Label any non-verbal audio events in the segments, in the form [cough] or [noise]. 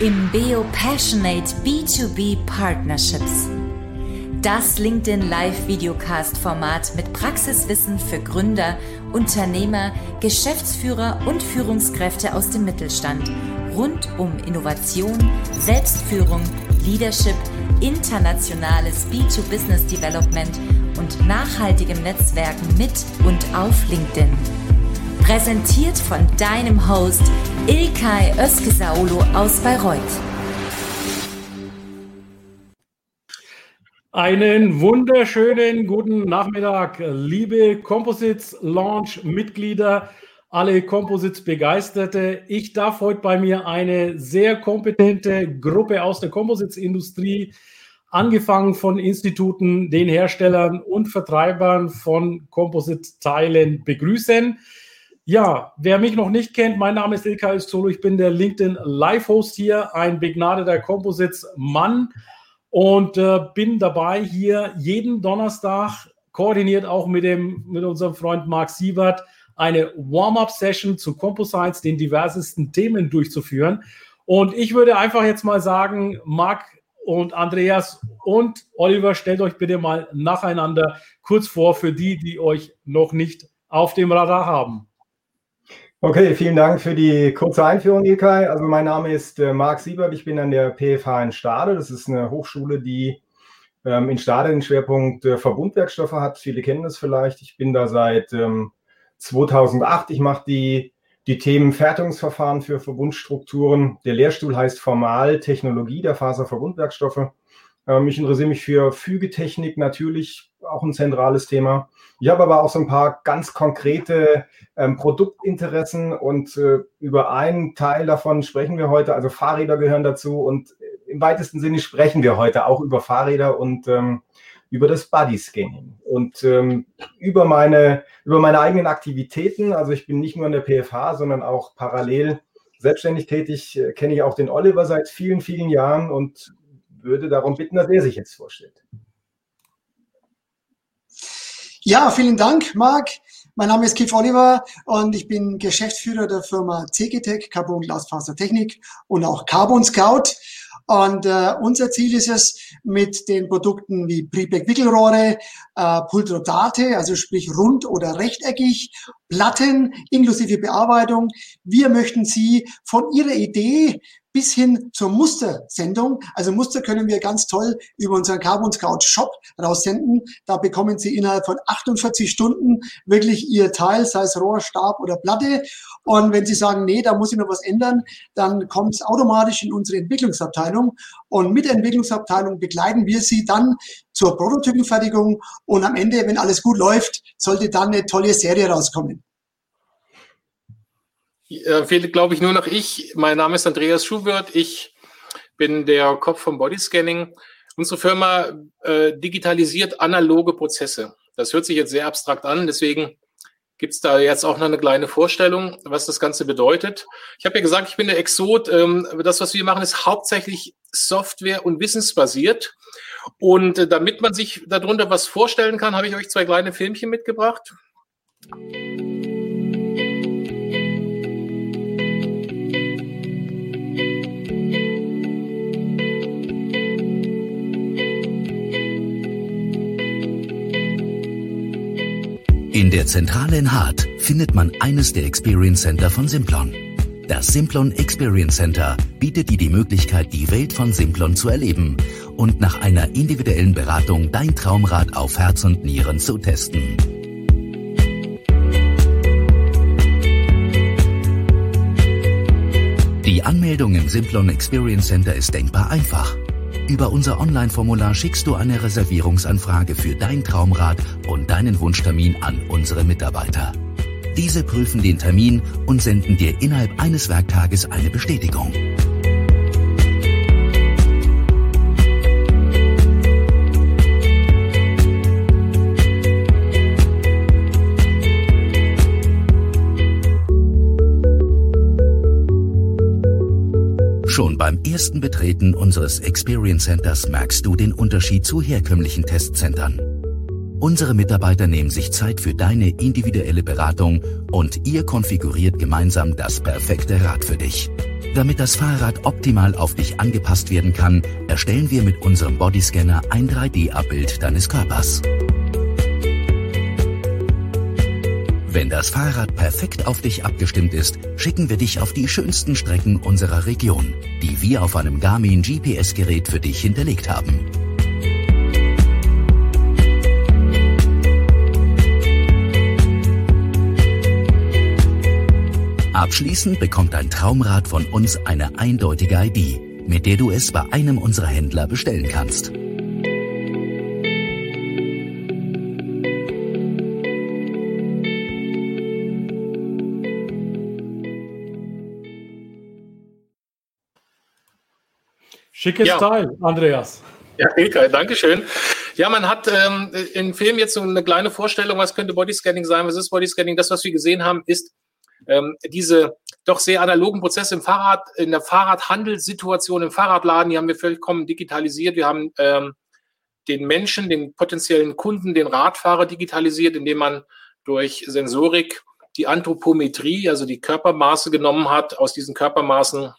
Imbeo Passionate B2B Partnerships. Das LinkedIn Live Videocast Format mit Praxiswissen für Gründer, Unternehmer, Geschäftsführer und Führungskräfte aus dem Mittelstand rund um Innovation, Selbstführung, Leadership, internationales B2Business Development und nachhaltigem Netzwerken mit und auf LinkedIn. Präsentiert von deinem Host Ilkay Özkesaulu aus Bayreuth. Einen wunderschönen guten Nachmittag, liebe Composites Launch Mitglieder, alle Composites Begeisterte. Ich darf heute bei mir eine sehr kompetente Gruppe aus der Composites Industrie, angefangen von Instituten, den Herstellern und Vertreibern von Composite-Teilen begrüßen. Ja, wer mich noch nicht kennt, mein Name ist Ilkay Solo. Ich bin der LinkedIn Live-Host hier, ein begnadeter Composites-Mann und äh, bin dabei hier jeden Donnerstag, koordiniert auch mit, dem, mit unserem Freund Marc Siebert, eine Warm-up-Session zu Composites, den diversesten Themen durchzuführen. Und ich würde einfach jetzt mal sagen, Marc und Andreas und Oliver, stellt euch bitte mal nacheinander kurz vor für die, die euch noch nicht auf dem Radar haben. Okay, vielen Dank für die kurze Einführung, Ilkay. Also mein Name ist äh, Marc Siebert, ich bin an der PFH in Stade. Das ist eine Hochschule, die ähm, in Stade den Schwerpunkt äh, Verbundwerkstoffe hat. Viele kennen das vielleicht. Ich bin da seit ähm, 2008. Ich mache die, die Themen Fertigungsverfahren für Verbundstrukturen. Der Lehrstuhl heißt Formal Technologie der Faserverbundwerkstoffe. Ähm, ich interessiere mich für Fügetechnik natürlich, auch ein zentrales Thema. Ich habe aber auch so ein paar ganz konkrete ähm, Produktinteressen und äh, über einen Teil davon sprechen wir heute. Also Fahrräder gehören dazu und im weitesten Sinne sprechen wir heute auch über Fahrräder und ähm, über das Body Scanning und ähm, über meine über meine eigenen Aktivitäten. Also ich bin nicht nur in der PFH, sondern auch parallel selbstständig tätig. Äh, kenne ich auch den Oliver seit vielen vielen Jahren und würde darum bitten, dass er sich jetzt vorstellt. Ja, vielen Dank, Marc. Mein Name ist Keith Oliver und ich bin Geschäftsführer der Firma CGTech, Carbon Glasfasertechnik und auch Carbon Scout. Und äh, unser Ziel ist es, mit den Produkten wie Prepack-Wickelrohre, äh, Pultrodate, also sprich rund oder rechteckig, Platten inklusive Bearbeitung. Wir möchten Sie von Ihrer Idee bis hin zur Mustersendung. Also Muster können wir ganz toll über unseren Carbon Scout Shop raussenden. Da bekommen Sie innerhalb von 48 Stunden wirklich Ihr Teil, sei es Rohr, Stab oder Platte. Und wenn Sie sagen, nee, da muss ich noch was ändern, dann kommt es automatisch in unsere Entwicklungsabteilung. Und mit der Entwicklungsabteilung begleiten wir Sie dann zur Prototypenfertigung. Und am Ende, wenn alles gut läuft, sollte dann eine tolle Serie rauskommen. Äh, fehlt, glaube ich, nur noch ich. Mein Name ist Andreas Schuwirth. Ich bin der Kopf vom Bodyscanning. Unsere Firma äh, digitalisiert analoge Prozesse. Das hört sich jetzt sehr abstrakt an, deswegen gibt es da jetzt auch noch eine kleine Vorstellung, was das Ganze bedeutet. Ich habe ja gesagt, ich bin der Exot. Ähm, das, was wir machen, ist hauptsächlich Software- und wissensbasiert. Und äh, damit man sich darunter was vorstellen kann, habe ich euch zwei kleine Filmchen mitgebracht. In der Zentrale in Hart findet man eines der Experience Center von Simplon. Das Simplon Experience Center bietet dir die Möglichkeit, die Welt von Simplon zu erleben und nach einer individuellen Beratung dein Traumrad auf Herz und Nieren zu testen. Die Anmeldung im Simplon Experience Center ist denkbar einfach. Über unser Online-Formular schickst du eine Reservierungsanfrage für dein Traumrad und deinen Wunschtermin an unsere Mitarbeiter. Diese prüfen den Termin und senden dir innerhalb eines Werktages eine Bestätigung. Schon beim ersten Betreten unseres Experience Centers merkst du den Unterschied zu herkömmlichen Testcentern. Unsere Mitarbeiter nehmen sich Zeit für deine individuelle Beratung und ihr konfiguriert gemeinsam das perfekte Rad für dich. Damit das Fahrrad optimal auf dich angepasst werden kann, erstellen wir mit unserem Bodyscanner ein 3D-Abbild deines Körpers. Wenn das Fahrrad perfekt auf dich abgestimmt ist, schicken wir dich auf die schönsten Strecken unserer Region, die wir auf einem Garmin GPS-Gerät für dich hinterlegt haben. Abschließend bekommt dein Traumrad von uns eine eindeutige ID, mit der du es bei einem unserer Händler bestellen kannst. Schickes ja. Teil, Andreas. Ja, Ilkay, danke schön. Ja, man hat ähm, im Film jetzt so eine kleine Vorstellung, was könnte Bodyscanning sein, was ist Bodyscanning. Das, was wir gesehen haben, ist ähm, diese doch sehr analogen Prozesse im Fahrrad, in der Fahrradhandelssituation, im Fahrradladen, die haben wir vollkommen digitalisiert. Wir haben ähm, den Menschen, den potenziellen Kunden, den Radfahrer digitalisiert, indem man durch Sensorik die Anthropometrie, also die Körpermaße genommen hat, aus diesen Körpermaßen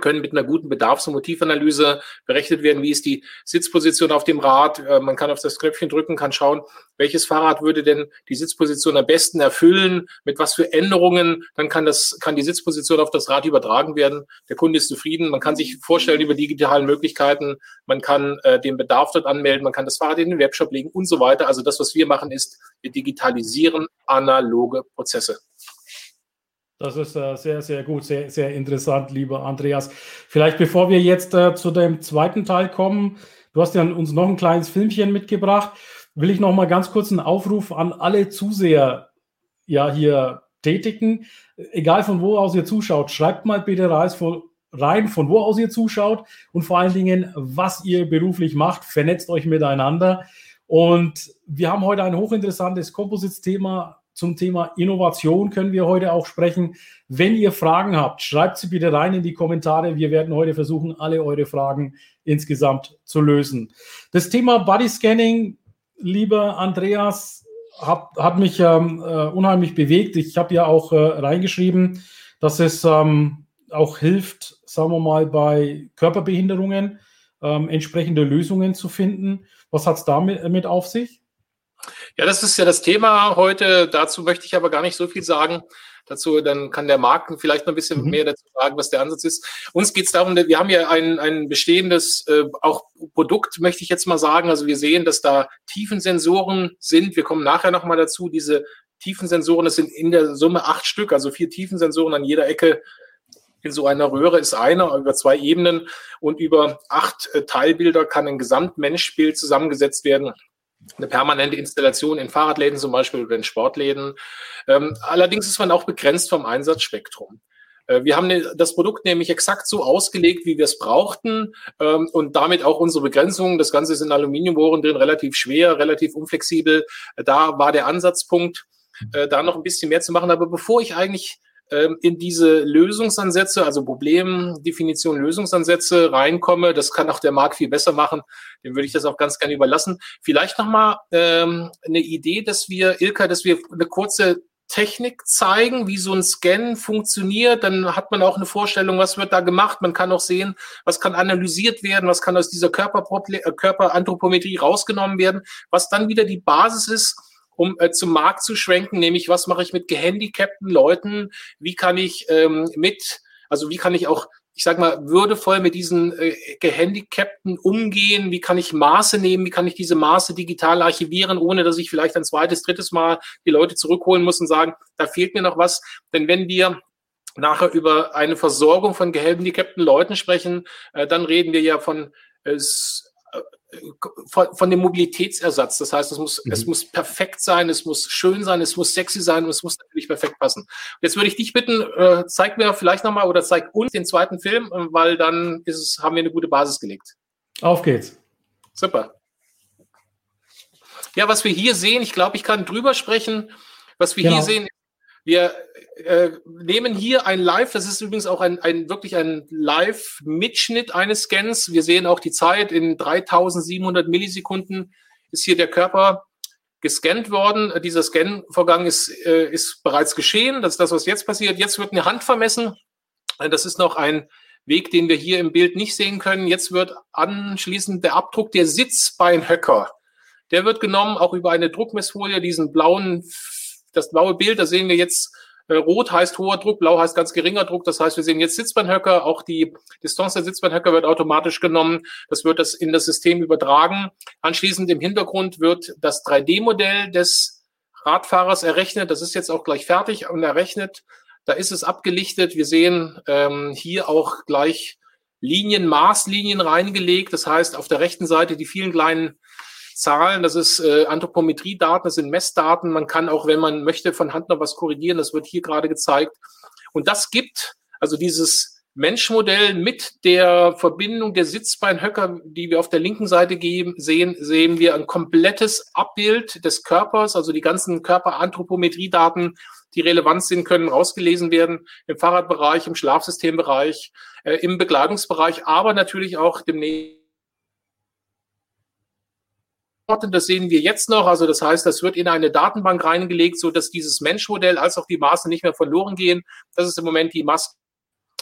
können mit einer guten Bedarfs- und Motivanalyse berechnet werden, wie ist die Sitzposition auf dem Rad. Äh, man kann auf das Knöpfchen drücken, kann schauen, welches Fahrrad würde denn die Sitzposition am besten erfüllen, mit was für Änderungen, dann kann das, kann die Sitzposition auf das Rad übertragen werden. Der Kunde ist zufrieden. Man kann sich vorstellen über digitalen Möglichkeiten. Man kann äh, den Bedarf dort anmelden. Man kann das Fahrrad in den Webshop legen und so weiter. Also das, was wir machen, ist, wir digitalisieren analoge Prozesse. Das ist äh, sehr, sehr gut, sehr, sehr interessant, lieber Andreas. Vielleicht bevor wir jetzt äh, zu dem zweiten Teil kommen, du hast ja uns noch ein kleines Filmchen mitgebracht, will ich noch mal ganz kurz einen Aufruf an alle Zuseher ja hier tätigen. Egal von wo aus ihr zuschaut, schreibt mal bitte rein, von wo aus ihr zuschaut und vor allen Dingen, was ihr beruflich macht. Vernetzt euch miteinander. Und wir haben heute ein hochinteressantes Composites-Thema zum Thema Innovation können wir heute auch sprechen. Wenn ihr Fragen habt, schreibt sie bitte rein in die Kommentare. Wir werden heute versuchen, alle eure Fragen insgesamt zu lösen. Das Thema Body Scanning, lieber Andreas, hat, hat mich ähm, äh, unheimlich bewegt. Ich habe ja auch äh, reingeschrieben, dass es ähm, auch hilft, sagen wir mal, bei Körperbehinderungen ähm, entsprechende Lösungen zu finden. Was hat es damit mit auf sich? Ja, das ist ja das Thema heute. Dazu möchte ich aber gar nicht so viel sagen. Dazu, dann kann der Marken vielleicht noch ein bisschen mhm. mehr dazu sagen, was der Ansatz ist. Uns geht es darum, wir haben ja ein, ein bestehendes äh, auch Produkt, möchte ich jetzt mal sagen. Also wir sehen, dass da Tiefensensoren sind. Wir kommen nachher nochmal dazu. Diese Tiefensensoren, das sind in der Summe acht Stück, also vier Tiefensensoren an jeder Ecke in so einer Röhre ist einer über zwei Ebenen und über acht äh, Teilbilder kann ein Gesamtmenschbild zusammengesetzt werden eine permanente Installation in Fahrradläden zum Beispiel oder in Sportläden. Ähm, allerdings ist man auch begrenzt vom Einsatzspektrum. Äh, wir haben ne, das Produkt nämlich exakt so ausgelegt, wie wir es brauchten ähm, und damit auch unsere Begrenzungen. Das Ganze ist in Aluminiumbohren drin, relativ schwer, relativ unflexibel. Da war der Ansatzpunkt, äh, da noch ein bisschen mehr zu machen. Aber bevor ich eigentlich in diese Lösungsansätze, also Problemdefinition, Lösungsansätze reinkomme. Das kann auch der Markt viel besser machen. Dem würde ich das auch ganz gerne überlassen. Vielleicht nochmal ähm, eine Idee, dass wir, Ilka, dass wir eine kurze Technik zeigen, wie so ein Scan funktioniert. Dann hat man auch eine Vorstellung, was wird da gemacht. Man kann auch sehen, was kann analysiert werden, was kann aus dieser äh, Körperanthropometrie rausgenommen werden, was dann wieder die Basis ist, um äh, zum Markt zu schwenken, nämlich was mache ich mit gehandicapten Leuten, wie kann ich ähm, mit, also wie kann ich auch ich sag mal, würdevoll mit diesen äh, Gehandicapten umgehen? Wie kann ich Maße nehmen? Wie kann ich diese Maße digital archivieren, ohne dass ich vielleicht ein zweites, drittes Mal die Leute zurückholen muss und sagen, da fehlt mir noch was? Denn wenn wir nachher über eine Versorgung von gehandicapten Leuten sprechen, äh, dann reden wir ja von äh, von, von dem Mobilitätsersatz. Das heißt, es muss, mhm. es muss perfekt sein, es muss schön sein, es muss sexy sein und es muss natürlich perfekt passen. Jetzt würde ich dich bitten, äh, zeig mir vielleicht nochmal oder zeig uns den zweiten Film, äh, weil dann ist es, haben wir eine gute Basis gelegt. Auf geht's. Super. Ja, was wir hier sehen, ich glaube, ich kann drüber sprechen. Was wir genau. hier sehen, wir äh, nehmen hier ein Live, das ist übrigens auch ein, ein wirklich ein Live-Mitschnitt eines Scans. Wir sehen auch die Zeit in 3700 Millisekunden ist hier der Körper gescannt worden. Dieser Scan-Vorgang ist, äh, ist bereits geschehen. Das ist das, was jetzt passiert. Jetzt wird eine Hand vermessen. Das ist noch ein Weg, den wir hier im Bild nicht sehen können. Jetzt wird anschließend der Abdruck der Sitzbeinhöcker. Der wird genommen, auch über eine Druckmessfolie, diesen blauen, das blaue Bild, da sehen wir jetzt, äh, rot heißt hoher Druck, blau heißt ganz geringer Druck. Das heißt, wir sehen jetzt Sitzbeinhöcker, auch die Distanz der Sitzbeinhöcker wird automatisch genommen. Das wird das in das System übertragen. Anschließend im Hintergrund wird das 3D-Modell des Radfahrers errechnet. Das ist jetzt auch gleich fertig und errechnet. Da ist es abgelichtet. Wir sehen ähm, hier auch gleich Linien, Maßlinien reingelegt. Das heißt, auf der rechten Seite die vielen kleinen Zahlen, das ist äh, Anthropometriedaten, das sind Messdaten. Man kann auch, wenn man möchte, von Hand noch was korrigieren. Das wird hier gerade gezeigt. Und das gibt, also dieses Menschmodell mit der Verbindung der Sitzbeinhöcker, die wir auf der linken Seite geben, sehen, sehen wir ein komplettes Abbild des Körpers, also die ganzen Körperanthropometriedaten die relevant sind, können rausgelesen werden im Fahrradbereich, im Schlafsystembereich, äh, im Bekleidungsbereich, aber natürlich auch demnächst das sehen wir jetzt noch. Also das heißt, das wird in eine Datenbank reingelegt, so dass dieses Menschmodell als auch die Maße nicht mehr verloren gehen. Das ist im Moment die Maske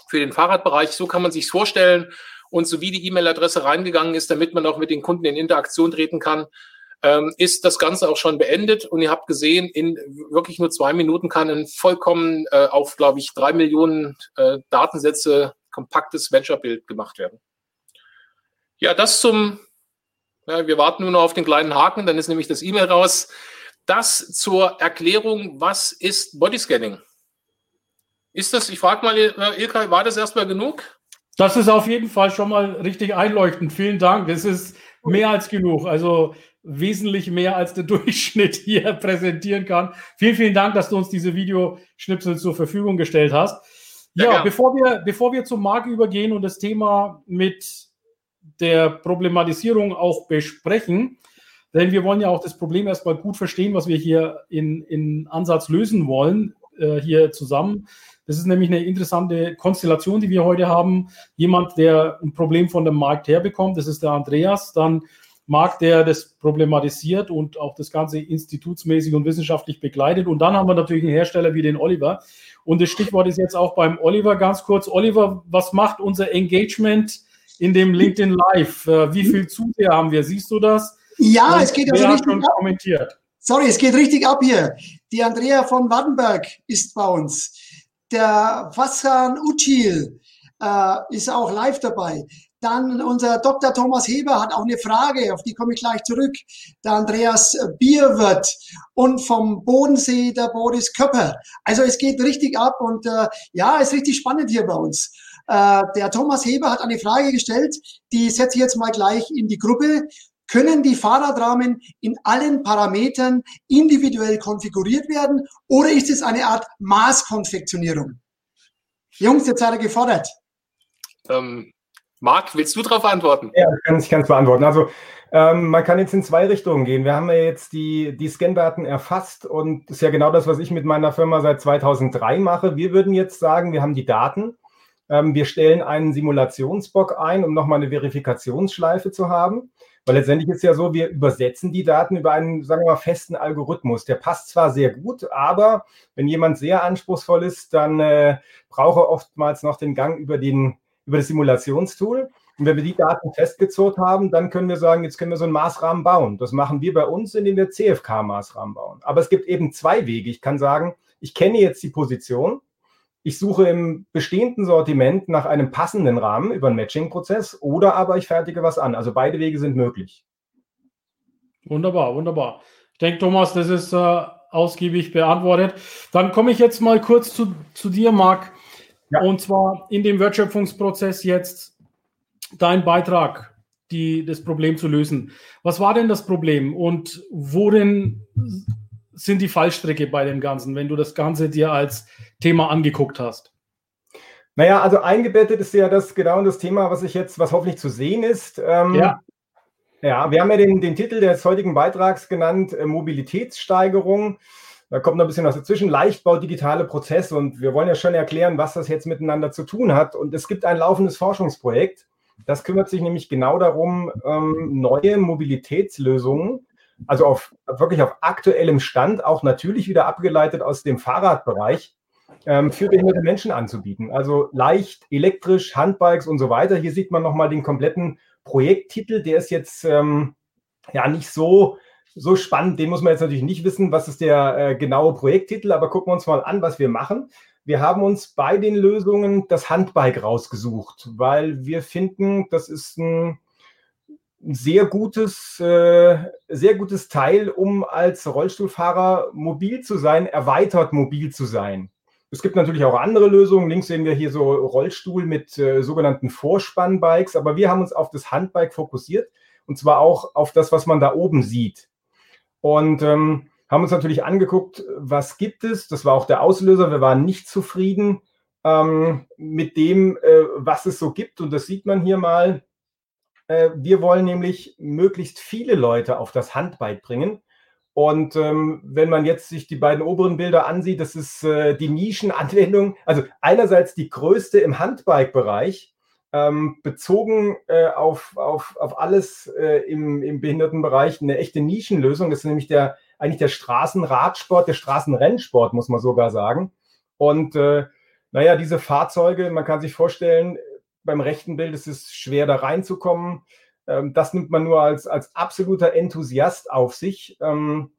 für den Fahrradbereich. So kann man sich vorstellen. Und so wie die E-Mail-Adresse reingegangen ist, damit man auch mit den Kunden in Interaktion treten kann, ähm, ist das Ganze auch schon beendet. Und ihr habt gesehen, in wirklich nur zwei Minuten kann ein vollkommen äh, auf, glaube ich, drei Millionen äh, Datensätze kompaktes Venture-Bild gemacht werden. Ja, das zum, ja, wir warten nur noch auf den kleinen Haken, dann ist nämlich das E-Mail raus. Das zur Erklärung, was ist Bodyscanning? Ist das, ich frage mal, äh, Ilkay, war das erstmal genug? Das ist auf jeden Fall schon mal richtig einleuchtend. Vielen Dank. Das ist mehr als genug. Also wesentlich mehr als der [laughs] Durchschnitt hier präsentieren kann. Vielen, vielen Dank, dass du uns diese Videoschnipsel zur Verfügung gestellt hast. Ja, ja bevor wir, bevor wir zum Markt übergehen und das Thema mit der Problematisierung auch besprechen, denn wir wollen ja auch das Problem erstmal gut verstehen, was wir hier in, in Ansatz lösen wollen, äh, hier zusammen. Das ist nämlich eine interessante Konstellation, die wir heute haben. Jemand, der ein Problem von dem Markt herbekommt, das ist der Andreas. Dann Markt, der das problematisiert und auch das Ganze institutsmäßig und wissenschaftlich begleitet. Und dann haben wir natürlich einen Hersteller wie den Oliver. Und das Stichwort ist jetzt auch beim Oliver ganz kurz. Oliver, was macht unser Engagement in dem LinkedIn Live? Äh, wie viel Zuseher haben wir? Siehst du das? Ja, und es geht also richtig schon ab. kommentiert. Sorry, es geht richtig ab hier. Die Andrea von Wartenberg ist bei uns. Der Fassan Uchil äh, ist auch live dabei. Dann unser Dr. Thomas Heber hat auch eine Frage, auf die komme ich gleich zurück. Der Andreas Bierwirt und vom Bodensee der Boris Köpper. Also es geht richtig ab und äh, ja, ist richtig spannend hier bei uns. Äh, der Thomas Heber hat eine Frage gestellt, die setze ich jetzt mal gleich in die Gruppe. Können die Fahrradrahmen in allen Parametern individuell konfiguriert werden oder ist es eine Art Maßkonfektionierung? Jungs, jetzt seid ihr gefordert. Ähm, Marc, willst du darauf antworten? Ja, ich kann, es beantworten. Also ähm, man kann jetzt in zwei Richtungen gehen. Wir haben ja jetzt die, die Scan-Daten erfasst und das ist ja genau das, was ich mit meiner Firma seit 2003 mache. Wir würden jetzt sagen, wir haben die Daten. Ähm, wir stellen einen Simulationsbock ein, um nochmal eine Verifikationsschleife zu haben. Weil letztendlich ist ja so, wir übersetzen die Daten über einen, sagen wir mal, festen Algorithmus. Der passt zwar sehr gut, aber wenn jemand sehr anspruchsvoll ist, dann äh, braucht er oftmals noch den Gang über den über das Simulationstool. Und wenn wir die Daten festgezurrt haben, dann können wir sagen, jetzt können wir so einen Maßrahmen bauen. Das machen wir bei uns, indem wir CFK-Maßrahmen bauen. Aber es gibt eben zwei Wege. Ich kann sagen, ich kenne jetzt die Position. Ich suche im bestehenden Sortiment nach einem passenden Rahmen über einen Matching-Prozess oder aber ich fertige was an. Also beide Wege sind möglich. Wunderbar, wunderbar. Ich denke, Thomas, das ist äh, ausgiebig beantwortet. Dann komme ich jetzt mal kurz zu, zu dir, Marc. Ja. Und zwar in dem Wertschöpfungsprozess jetzt dein Beitrag, die, das Problem zu lösen. Was war denn das Problem und worin sind die Fallstricke bei dem Ganzen, wenn du das Ganze dir als Thema angeguckt hast? Naja, also eingebettet ist ja das genau das Thema, was ich jetzt, was hoffentlich zu sehen ist. Ähm, ja. Ja, wir haben ja den, den Titel des heutigen Beitrags genannt, äh, Mobilitätssteigerung. Da kommt noch ein bisschen was dazwischen, Leichtbau, digitale Prozesse. Und wir wollen ja schon erklären, was das jetzt miteinander zu tun hat. Und es gibt ein laufendes Forschungsprojekt, das kümmert sich nämlich genau darum, ähm, neue Mobilitätslösungen, also auf, wirklich auf aktuellem Stand, auch natürlich wieder abgeleitet aus dem Fahrradbereich, ähm, für behinderte Menschen anzubieten. Also leicht, elektrisch, Handbikes und so weiter. Hier sieht man nochmal den kompletten Projekttitel, der ist jetzt ähm, ja nicht so, so spannend. Den muss man jetzt natürlich nicht wissen, was ist der äh, genaue Projekttitel, aber gucken wir uns mal an, was wir machen. Wir haben uns bei den Lösungen das Handbike rausgesucht, weil wir finden, das ist ein sehr gutes, äh, sehr gutes Teil, um als Rollstuhlfahrer mobil zu sein, erweitert mobil zu sein. Es gibt natürlich auch andere Lösungen. Links sehen wir hier so Rollstuhl mit äh, sogenannten Vorspannbikes, aber wir haben uns auf das Handbike fokussiert und zwar auch auf das, was man da oben sieht. Und ähm, haben uns natürlich angeguckt, was gibt es. Das war auch der Auslöser. Wir waren nicht zufrieden ähm, mit dem, äh, was es so gibt. Und das sieht man hier mal. Äh, wir wollen nämlich möglichst viele Leute auf das Handbike bringen. Und ähm, wenn man jetzt sich die beiden oberen Bilder ansieht, das ist äh, die Nischenanwendung. Also einerseits die größte im Handbike-Bereich, ähm, bezogen äh, auf, auf, auf alles äh, im, im Behindertenbereich, eine echte Nischenlösung. Das ist nämlich der, eigentlich der Straßenradsport, der Straßenrennsport, muss man sogar sagen. Und äh, naja, diese Fahrzeuge, man kann sich vorstellen, beim rechten Bild ist es schwer da reinzukommen. Ähm, das nimmt man nur als, als absoluter Enthusiast auf sich, ähm,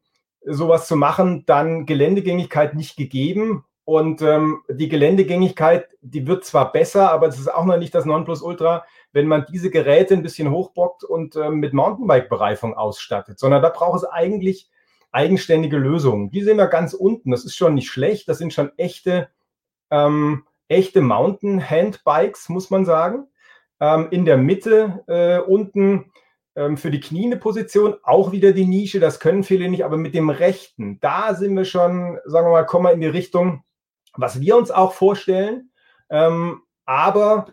sowas zu machen, dann Geländegängigkeit nicht gegeben. Und ähm, die Geländegängigkeit, die wird zwar besser, aber es ist auch noch nicht das Nonplusultra, wenn man diese Geräte ein bisschen hochbockt und ähm, mit Mountainbike-Bereifung ausstattet, sondern da braucht es eigentlich eigenständige Lösungen. Die sehen wir ganz unten. Das ist schon nicht schlecht. Das sind schon echte, ähm, echte Mountain-Handbikes, muss man sagen ähm, in der Mitte äh, unten ähm, für die Knie eine Position, auch wieder die Nische, das können viele nicht, aber mit dem rechten, da sind wir schon, sagen wir mal, kommen wir in die Richtung, was wir uns auch vorstellen. Ähm, aber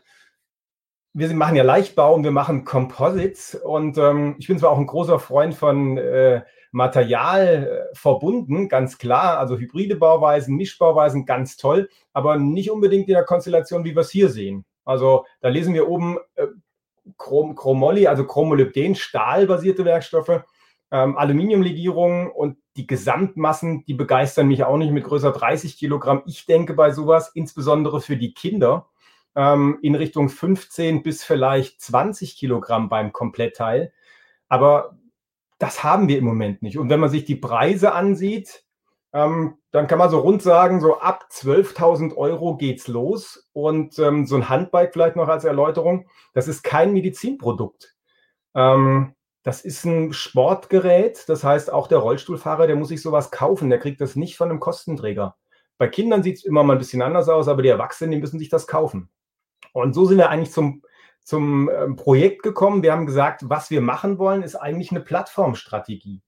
wir machen ja Leichtbau und wir machen Composites und ähm, ich bin zwar auch ein großer Freund von äh, Material äh, verbunden, ganz klar, also hybride Bauweisen, Mischbauweisen, ganz toll, aber nicht unbedingt in der Konstellation, wie wir es hier sehen. Also da lesen wir oben äh, Chrom, Chromolly, also Chromolybden, stahlbasierte Werkstoffe, ähm, Aluminiumlegierungen und die Gesamtmassen, die begeistern mich auch nicht mit größer 30 Kilogramm. Ich denke bei sowas, insbesondere für die Kinder, ähm, in Richtung 15 bis vielleicht 20 Kilogramm beim Komplettteil. Aber das haben wir im Moment nicht. Und wenn man sich die Preise ansieht, ähm, dann kann man so rund sagen, so ab 12.000 Euro geht's los. Und ähm, so ein Handbike vielleicht noch als Erläuterung, das ist kein Medizinprodukt. Ähm, das ist ein Sportgerät. Das heißt, auch der Rollstuhlfahrer, der muss sich sowas kaufen. Der kriegt das nicht von einem Kostenträger. Bei Kindern sieht es immer mal ein bisschen anders aus, aber die Erwachsenen, die müssen sich das kaufen. Und so sind wir eigentlich zum, zum ähm, Projekt gekommen. Wir haben gesagt, was wir machen wollen, ist eigentlich eine Plattformstrategie.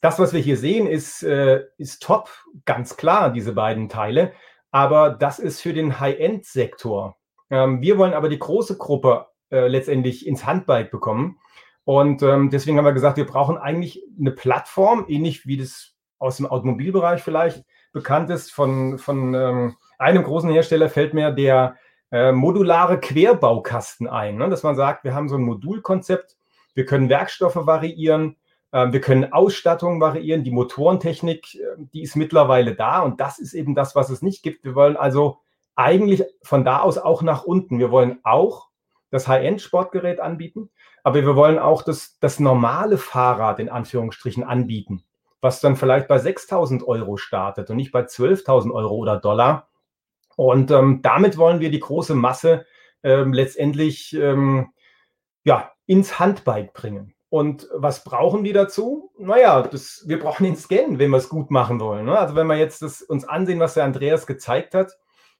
Das, was wir hier sehen, ist, äh, ist top, ganz klar, diese beiden Teile. Aber das ist für den High-End-Sektor. Ähm, wir wollen aber die große Gruppe äh, letztendlich ins Handbike bekommen. Und ähm, deswegen haben wir gesagt, wir brauchen eigentlich eine Plattform, ähnlich wie das aus dem Automobilbereich vielleicht bekannt ist. Von, von einem großen Hersteller fällt mir der äh, modulare Querbaukasten ein, ne? dass man sagt, wir haben so ein Modulkonzept, wir können Werkstoffe variieren, ähm, wir können Ausstattung variieren, die Motorentechnik, äh, die ist mittlerweile da und das ist eben das, was es nicht gibt. Wir wollen also eigentlich von da aus auch nach unten. Wir wollen auch das High-End-Sportgerät anbieten, aber wir wollen auch das, das normale Fahrrad in Anführungsstrichen anbieten, was dann vielleicht bei 6.000 Euro startet und nicht bei 12.000 Euro oder Dollar. Und ähm, damit wollen wir die große Masse ähm, letztendlich ähm, ja, ins Handbike bringen. Und was brauchen die dazu? Naja, das, wir brauchen den Scan, wenn wir es gut machen wollen. Ne? Also wenn wir jetzt das, uns ansehen, was der Andreas gezeigt hat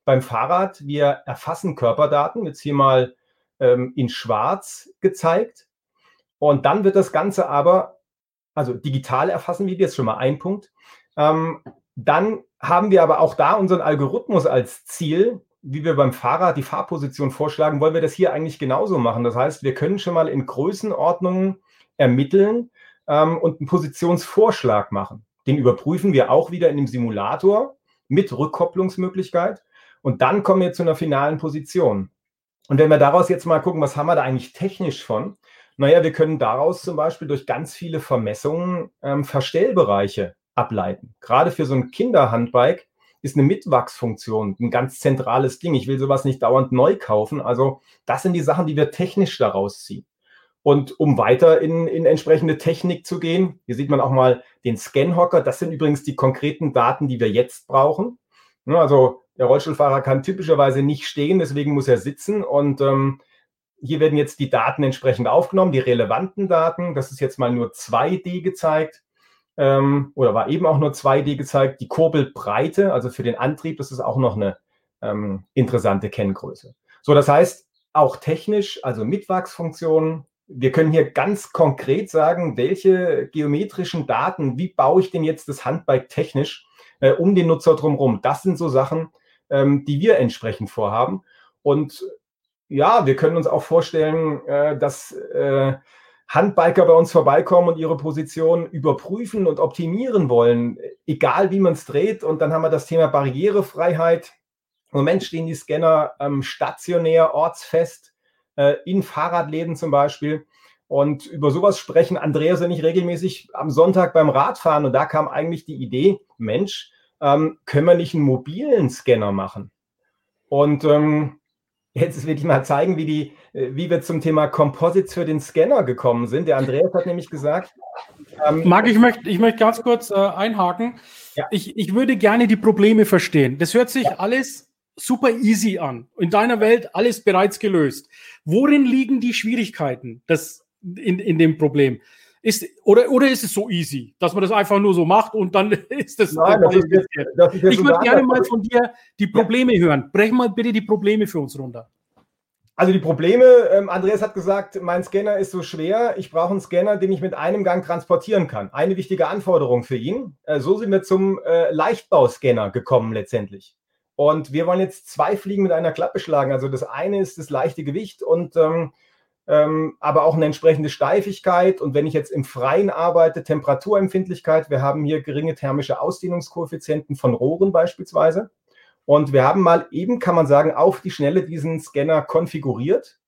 beim Fahrrad, wir erfassen Körperdaten, jetzt hier mal ähm, in schwarz gezeigt. Und dann wird das Ganze aber, also digital erfassen wir, jetzt schon mal ein Punkt. Ähm, dann haben wir aber auch da unseren Algorithmus als Ziel, wie wir beim Fahrrad die Fahrposition vorschlagen, wollen wir das hier eigentlich genauso machen. Das heißt, wir können schon mal in Größenordnungen ermitteln ähm, und einen Positionsvorschlag machen. Den überprüfen wir auch wieder in dem Simulator mit Rückkopplungsmöglichkeit. Und dann kommen wir zu einer finalen Position. Und wenn wir daraus jetzt mal gucken, was haben wir da eigentlich technisch von? Naja, wir können daraus zum Beispiel durch ganz viele Vermessungen ähm, Verstellbereiche ableiten. Gerade für so ein Kinderhandbike ist eine Mitwachsfunktion ein ganz zentrales Ding. Ich will sowas nicht dauernd neu kaufen. Also das sind die Sachen, die wir technisch daraus ziehen. Und um weiter in, in entsprechende Technik zu gehen, hier sieht man auch mal den Scanhocker. Das sind übrigens die konkreten Daten, die wir jetzt brauchen. Also der Rollstuhlfahrer kann typischerweise nicht stehen, deswegen muss er sitzen. Und ähm, hier werden jetzt die Daten entsprechend aufgenommen, die relevanten Daten. Das ist jetzt mal nur 2D gezeigt ähm, oder war eben auch nur 2D gezeigt. Die Kurbelbreite, also für den Antrieb, das ist auch noch eine ähm, interessante Kenngröße. So, das heißt, auch technisch, also Mitwachsfunktionen. Wir können hier ganz konkret sagen, welche geometrischen Daten, wie baue ich denn jetzt das Handbike technisch äh, um den Nutzer drumherum. Das sind so Sachen, ähm, die wir entsprechend vorhaben. Und ja, wir können uns auch vorstellen, äh, dass äh, Handbiker bei uns vorbeikommen und ihre Position überprüfen und optimieren wollen, egal wie man es dreht. Und dann haben wir das Thema Barrierefreiheit. Im Moment stehen die Scanner ähm, stationär, ortsfest, äh, in Fahrradläden zum Beispiel. Und über sowas sprechen Andreas und ich regelmäßig am Sonntag beim Radfahren. Und da kam eigentlich die Idee, Mensch, ähm, können wir nicht einen mobilen Scanner machen? Und ähm, Jetzt will ich mal zeigen, wie, die, äh, wie wir zum Thema Composites für den Scanner gekommen sind. Der Andreas hat nämlich gesagt. Ähm, Marc, ich möchte, ich möchte ganz kurz äh, einhaken. Ja. Ich, ich würde gerne die Probleme verstehen. Das hört sich ja. alles super easy an. In deiner Welt alles bereits gelöst. Worin liegen die Schwierigkeiten das, in, in dem Problem? Ist, oder, oder ist es so easy, dass man das einfach nur so macht und dann [laughs] ist das. Nein, das ist das ist ich würde gerne mal von dir die Probleme ja. hören. Brech mal bitte die Probleme für uns runter. Also die Probleme, ähm, Andreas hat gesagt, mein Scanner ist so schwer, ich brauche einen Scanner, den ich mit einem Gang transportieren kann. Eine wichtige Anforderung für ihn. Äh, so sind wir zum äh, Leichtbauscanner gekommen letztendlich. Und wir wollen jetzt zwei Fliegen mit einer Klappe schlagen. Also das eine ist das leichte Gewicht und ähm, ähm, aber auch eine entsprechende Steifigkeit. Und wenn ich jetzt im Freien arbeite, Temperaturempfindlichkeit, wir haben hier geringe thermische Ausdehnungskoeffizienten von Rohren beispielsweise. Und wir haben mal eben, kann man sagen, auf die Schnelle diesen Scanner konfiguriert.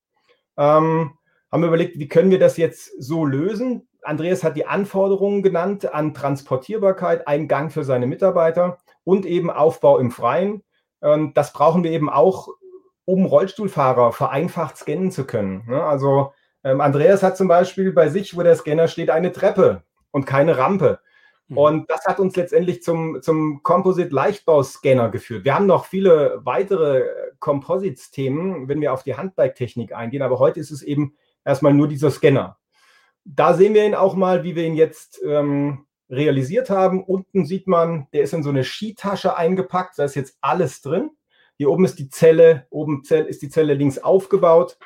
Ähm, haben wir überlegt, wie können wir das jetzt so lösen? Andreas hat die Anforderungen genannt an Transportierbarkeit, einen Gang für seine Mitarbeiter und eben Aufbau im Freien. Das brauchen wir eben auch um Rollstuhlfahrer vereinfacht scannen zu können. Ne? Also ähm, Andreas hat zum Beispiel bei sich, wo der Scanner steht, eine Treppe und keine Rampe. Mhm. Und das hat uns letztendlich zum, zum Composite-Leichtbauscanner geführt. Wir haben noch viele weitere Composites-Themen, wenn wir auf die Handbike-Technik eingehen, aber heute ist es eben erstmal nur dieser Scanner. Da sehen wir ihn auch mal, wie wir ihn jetzt ähm, realisiert haben. Unten sieht man, der ist in so eine Skitasche eingepackt, da ist jetzt alles drin. Hier oben ist die Zelle, oben ist die Zelle links aufgebaut.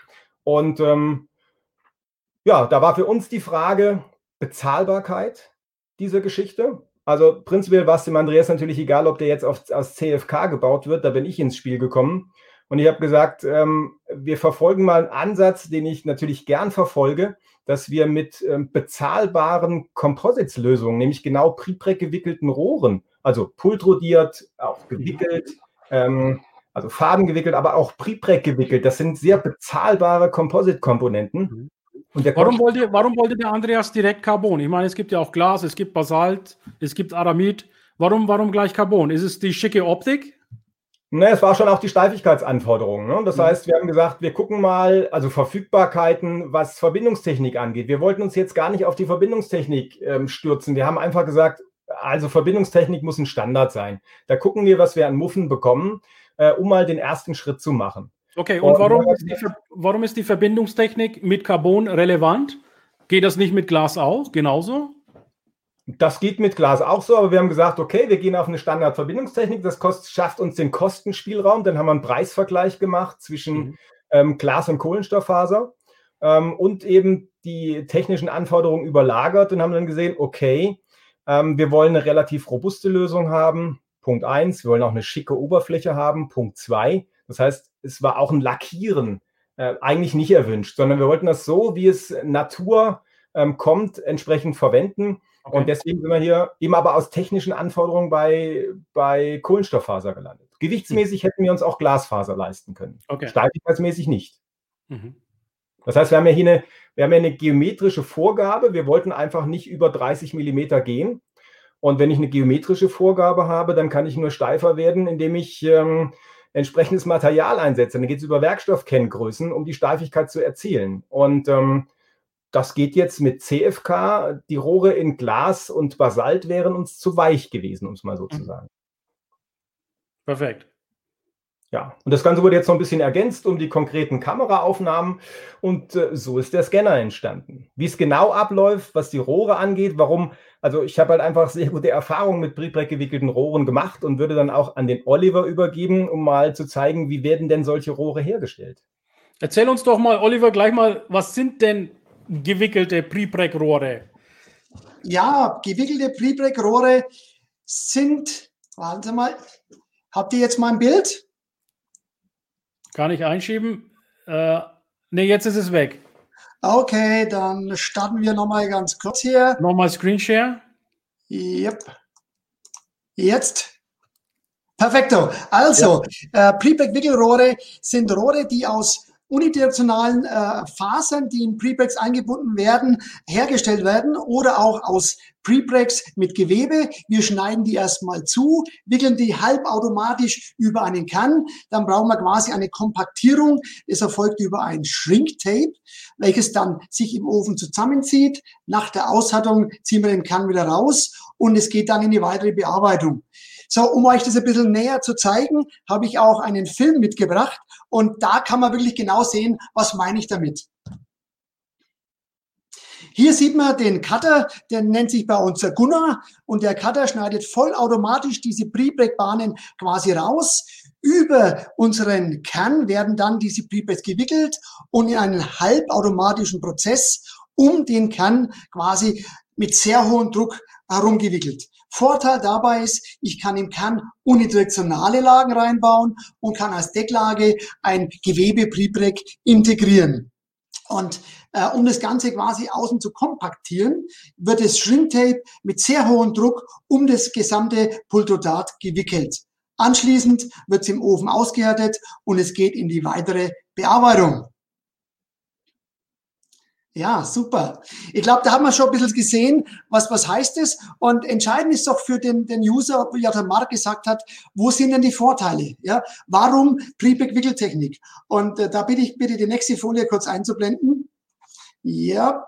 Und ähm, ja, da war für uns die Frage Bezahlbarkeit dieser Geschichte. Also prinzipiell war es dem Andreas natürlich egal, ob der jetzt auf, aus CFK gebaut wird. Da bin ich ins Spiel gekommen. Und ich habe gesagt, ähm, wir verfolgen mal einen Ansatz, den ich natürlich gern verfolge, dass wir mit ähm, bezahlbaren Composites-Lösungen, nämlich genau Prepreg gewickelten Rohren, also pultrodiert, auch gewickelt, ähm, also Farben gewickelt, aber auch Prepreg gewickelt. Das sind sehr bezahlbare Composite-Komponenten. Mhm. warum, wollte, warum wollte der Andreas direkt Carbon? Ich meine, es gibt ja auch Glas, es gibt Basalt, es gibt Aramid. Warum, warum gleich Carbon? Ist es die schicke Optik? Ne, es war schon auch die Steifigkeitsanforderung. Ne? Das mhm. heißt, wir haben gesagt, wir gucken mal, also Verfügbarkeiten, was Verbindungstechnik angeht. Wir wollten uns jetzt gar nicht auf die Verbindungstechnik ähm, stürzen. Wir haben einfach gesagt, also Verbindungstechnik muss ein Standard sein. Da gucken wir, was wir an Muffen bekommen äh, um mal den ersten Schritt zu machen. Okay, und, und warum, ist die, warum ist die Verbindungstechnik mit Carbon relevant? Geht das nicht mit Glas auch genauso? Das geht mit Glas auch so, aber wir haben gesagt, okay, wir gehen auf eine Standardverbindungstechnik. Das kost, schafft uns den Kostenspielraum. Dann haben wir einen Preisvergleich gemacht zwischen mhm. ähm, Glas und Kohlenstofffaser ähm, und eben die technischen Anforderungen überlagert und haben dann gesehen, okay, ähm, wir wollen eine relativ robuste Lösung haben. Punkt eins. Wir wollen auch eine schicke Oberfläche haben. Punkt zwei. Das heißt, es war auch ein Lackieren äh, eigentlich nicht erwünscht, sondern wir wollten das so, wie es Natur ähm, kommt, entsprechend verwenden. Okay. Und deswegen sind wir hier eben aber aus technischen Anforderungen bei, bei Kohlenstofffaser gelandet. Gewichtsmäßig mhm. hätten wir uns auch Glasfaser leisten können. Okay. Steifigkeitsmäßig nicht. Mhm. Das heißt, wir haben ja hier eine, wir haben ja eine geometrische Vorgabe. Wir wollten einfach nicht über 30 Millimeter gehen. Und wenn ich eine geometrische Vorgabe habe, dann kann ich nur steifer werden, indem ich ähm, entsprechendes Material einsetze. Dann geht es über Werkstoffkenngrößen, um die Steifigkeit zu erzielen. Und ähm, das geht jetzt mit CFK. Die Rohre in Glas und Basalt wären uns zu weich gewesen, um es mal so zu mhm. sagen. Perfekt. Ja, und das Ganze wurde jetzt noch ein bisschen ergänzt um die konkreten Kameraaufnahmen und äh, so ist der Scanner entstanden. Wie es genau abläuft, was die Rohre angeht, warum, also ich habe halt einfach sehr gute Erfahrungen mit Prepreg gewickelten Rohren gemacht und würde dann auch an den Oliver übergeben, um mal zu zeigen, wie werden denn solche Rohre hergestellt. Erzähl uns doch mal, Oliver, gleich mal, was sind denn gewickelte Prepreg-Rohre? Ja, gewickelte Prepreg-Rohre sind, warten Sie mal, habt ihr jetzt mal ein Bild? Kann ich einschieben? Äh, ne, jetzt ist es weg. Okay, dann starten wir nochmal ganz kurz hier. Nochmal Screenshare. Yep. Jetzt. Perfekto. Also, ja. äh, Prepack-Wickelrohre sind Rohre, die aus unidirektionalen äh, Fasern, die in Prepregs eingebunden werden, hergestellt werden oder auch aus Prepregs mit Gewebe. Wir schneiden die erstmal zu, wickeln die halbautomatisch über einen Kern. Dann brauchen wir quasi eine Kompaktierung. Es erfolgt über ein Shrink-Tape, welches dann sich im Ofen zusammenzieht. Nach der Aushärtung ziehen wir den Kern wieder raus und es geht dann in die weitere Bearbeitung. So, um euch das ein bisschen näher zu zeigen, habe ich auch einen Film mitgebracht und da kann man wirklich genau sehen, was meine ich damit. Hier sieht man den Cutter, der nennt sich bei uns Gunnar und der Cutter schneidet vollautomatisch diese Pre-Break-Bahnen quasi raus. Über unseren Kern werden dann diese Pre-Breaks gewickelt und in einen halbautomatischen Prozess um den Kern quasi mit sehr hohem Druck herumgewickelt. Vorteil dabei ist, ich kann im Kern unidirektionale Lagen reinbauen und kann als Decklage ein Gewebe Prepreg integrieren. Und äh, um das Ganze quasi außen zu kompaktieren, wird das Shrinktape mit sehr hohem Druck um das gesamte Pultodat gewickelt. Anschließend wird es im Ofen ausgehärtet und es geht in die weitere Bearbeitung. Ja, super. Ich glaube, da haben wir schon ein bisschen gesehen, was, was heißt es. Und entscheidend ist doch für den, den User, wie ja der Marc gesagt hat, wo sind denn die Vorteile? Ja, warum Prepack-Wickeltechnik? Und äh, da bitte ich bitte die nächste Folie kurz einzublenden. Ja.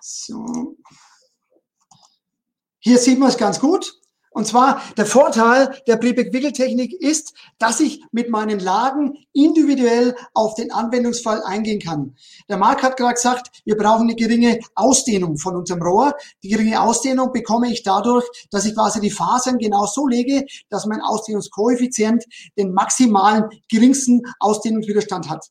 So. Hier sieht man es ganz gut. Und zwar der Vorteil der Prebeck-Wickeltechnik ist, dass ich mit meinen Lagen individuell auf den Anwendungsfall eingehen kann. Der Marc hat gerade gesagt, wir brauchen eine geringe Ausdehnung von unserem Rohr. Die geringe Ausdehnung bekomme ich dadurch, dass ich quasi die Fasern genau so lege, dass mein Ausdehnungskoeffizient den maximalen geringsten Ausdehnungswiderstand hat.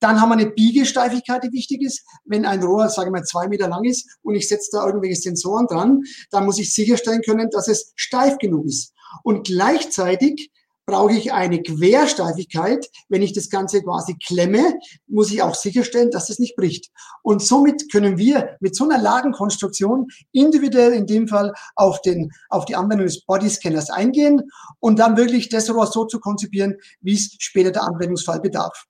Dann haben wir eine Biegesteifigkeit, die wichtig ist. Wenn ein Rohr, sagen wir mal, zwei Meter lang ist und ich setze da irgendwelche Sensoren dran, dann muss ich sicherstellen können, dass es steif genug ist. Und gleichzeitig brauche ich eine Quersteifigkeit. Wenn ich das Ganze quasi klemme, muss ich auch sicherstellen, dass es nicht bricht. Und somit können wir mit so einer Lagenkonstruktion individuell in dem Fall auf, den, auf die Anwendung des Bodyscanners eingehen und dann wirklich das Rohr so zu konzipieren, wie es später der Anwendungsfall bedarf.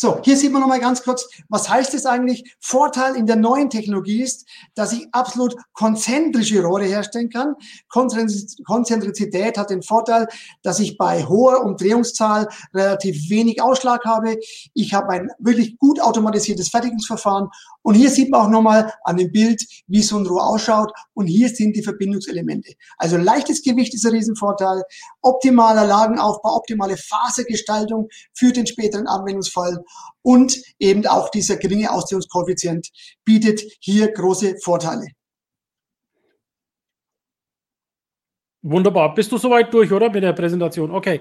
So, hier sieht man nochmal ganz kurz, was heißt es eigentlich? Vorteil in der neuen Technologie ist, dass ich absolut konzentrische Rohre herstellen kann. Konzentrizität hat den Vorteil, dass ich bei hoher Umdrehungszahl relativ wenig Ausschlag habe. Ich habe ein wirklich gut automatisiertes Fertigungsverfahren. Und hier sieht man auch nochmal an dem Bild, wie so ein Rohr ausschaut. Und hier sind die Verbindungselemente. Also leichtes Gewicht ist ein Riesenvorteil, optimaler Lagenaufbau, optimale Fasergestaltung für den späteren Anwendungsfall und eben auch dieser geringe Ausdehnungskoeffizient bietet hier große Vorteile. Wunderbar. Bist du soweit durch, oder? Mit der Präsentation. Okay.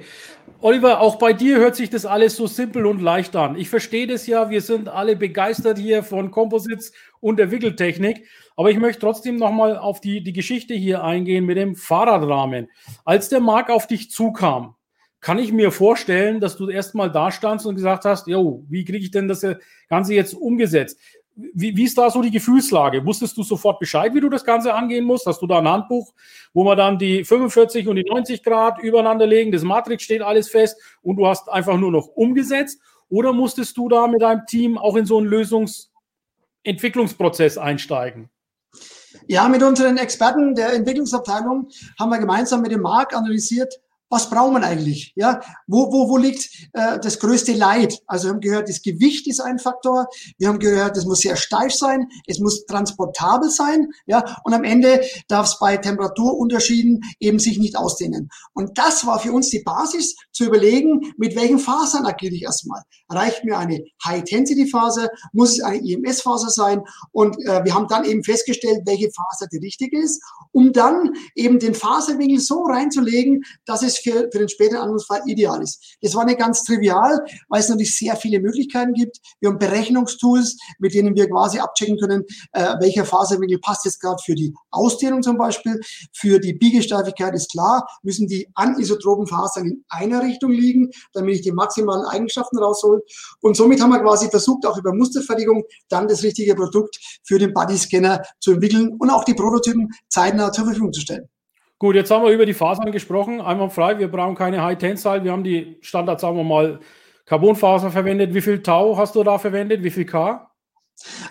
Oliver, auch bei dir hört sich das alles so simpel und leicht an. Ich verstehe das ja. Wir sind alle begeistert hier von Composites und der Wickeltechnik. Aber ich möchte trotzdem nochmal auf die, die Geschichte hier eingehen mit dem Fahrradrahmen. Als der Marc auf dich zukam, kann ich mir vorstellen, dass du erstmal da standst und gesagt hast, jo, wie kriege ich denn das Ganze jetzt umgesetzt? Wie, wie, ist da so die Gefühlslage? Wusstest du sofort Bescheid, wie du das Ganze angehen musst? Hast du da ein Handbuch, wo man dann die 45 und die 90 Grad übereinander legen, das Matrix steht alles fest und du hast einfach nur noch umgesetzt? Oder musstest du da mit deinem Team auch in so einen Lösungsentwicklungsprozess einsteigen? Ja, mit unseren Experten der Entwicklungsabteilung haben wir gemeinsam mit dem Markt analysiert, was braucht man eigentlich? Ja, wo, wo, wo liegt äh, das größte Leid? Also wir haben gehört, das Gewicht ist ein Faktor. Wir haben gehört, es muss sehr steif sein, es muss transportabel sein. Ja, und am Ende darf es bei Temperaturunterschieden eben sich nicht ausdehnen. Und das war für uns die Basis, zu überlegen, mit welchen Fasern agiere ich erstmal. Reicht mir eine High-Intensity-Faser? Muss es eine IMS-Faser sein? Und äh, wir haben dann eben festgestellt, welche Faser die richtige ist, um dann eben den Faserwinkel so reinzulegen, dass es für, für den späteren Anwendungsfall ideal ist. Das war nicht ganz trivial, weil es natürlich sehr viele Möglichkeiten gibt. Wir haben Berechnungstools, mit denen wir quasi abchecken können, äh, welcher Faserwinkel passt jetzt gerade für die Ausdehnung zum Beispiel. Für die Biegesteifigkeit ist klar, müssen die anisotropen Fasern in einer Richtung liegen, damit ich die maximalen Eigenschaften raushole. Und somit haben wir quasi versucht, auch über Musterfertigung dann das richtige Produkt für den Bodyscanner zu entwickeln und auch die Prototypen zeitnah zur Verfügung zu stellen. Gut, jetzt haben wir über die Fasern gesprochen. Einmal frei, wir brauchen keine High Tensile. Wir haben die Standard, sagen wir mal, Carbonfaser verwendet. Wie viel Tau hast du da verwendet? Wie viel K?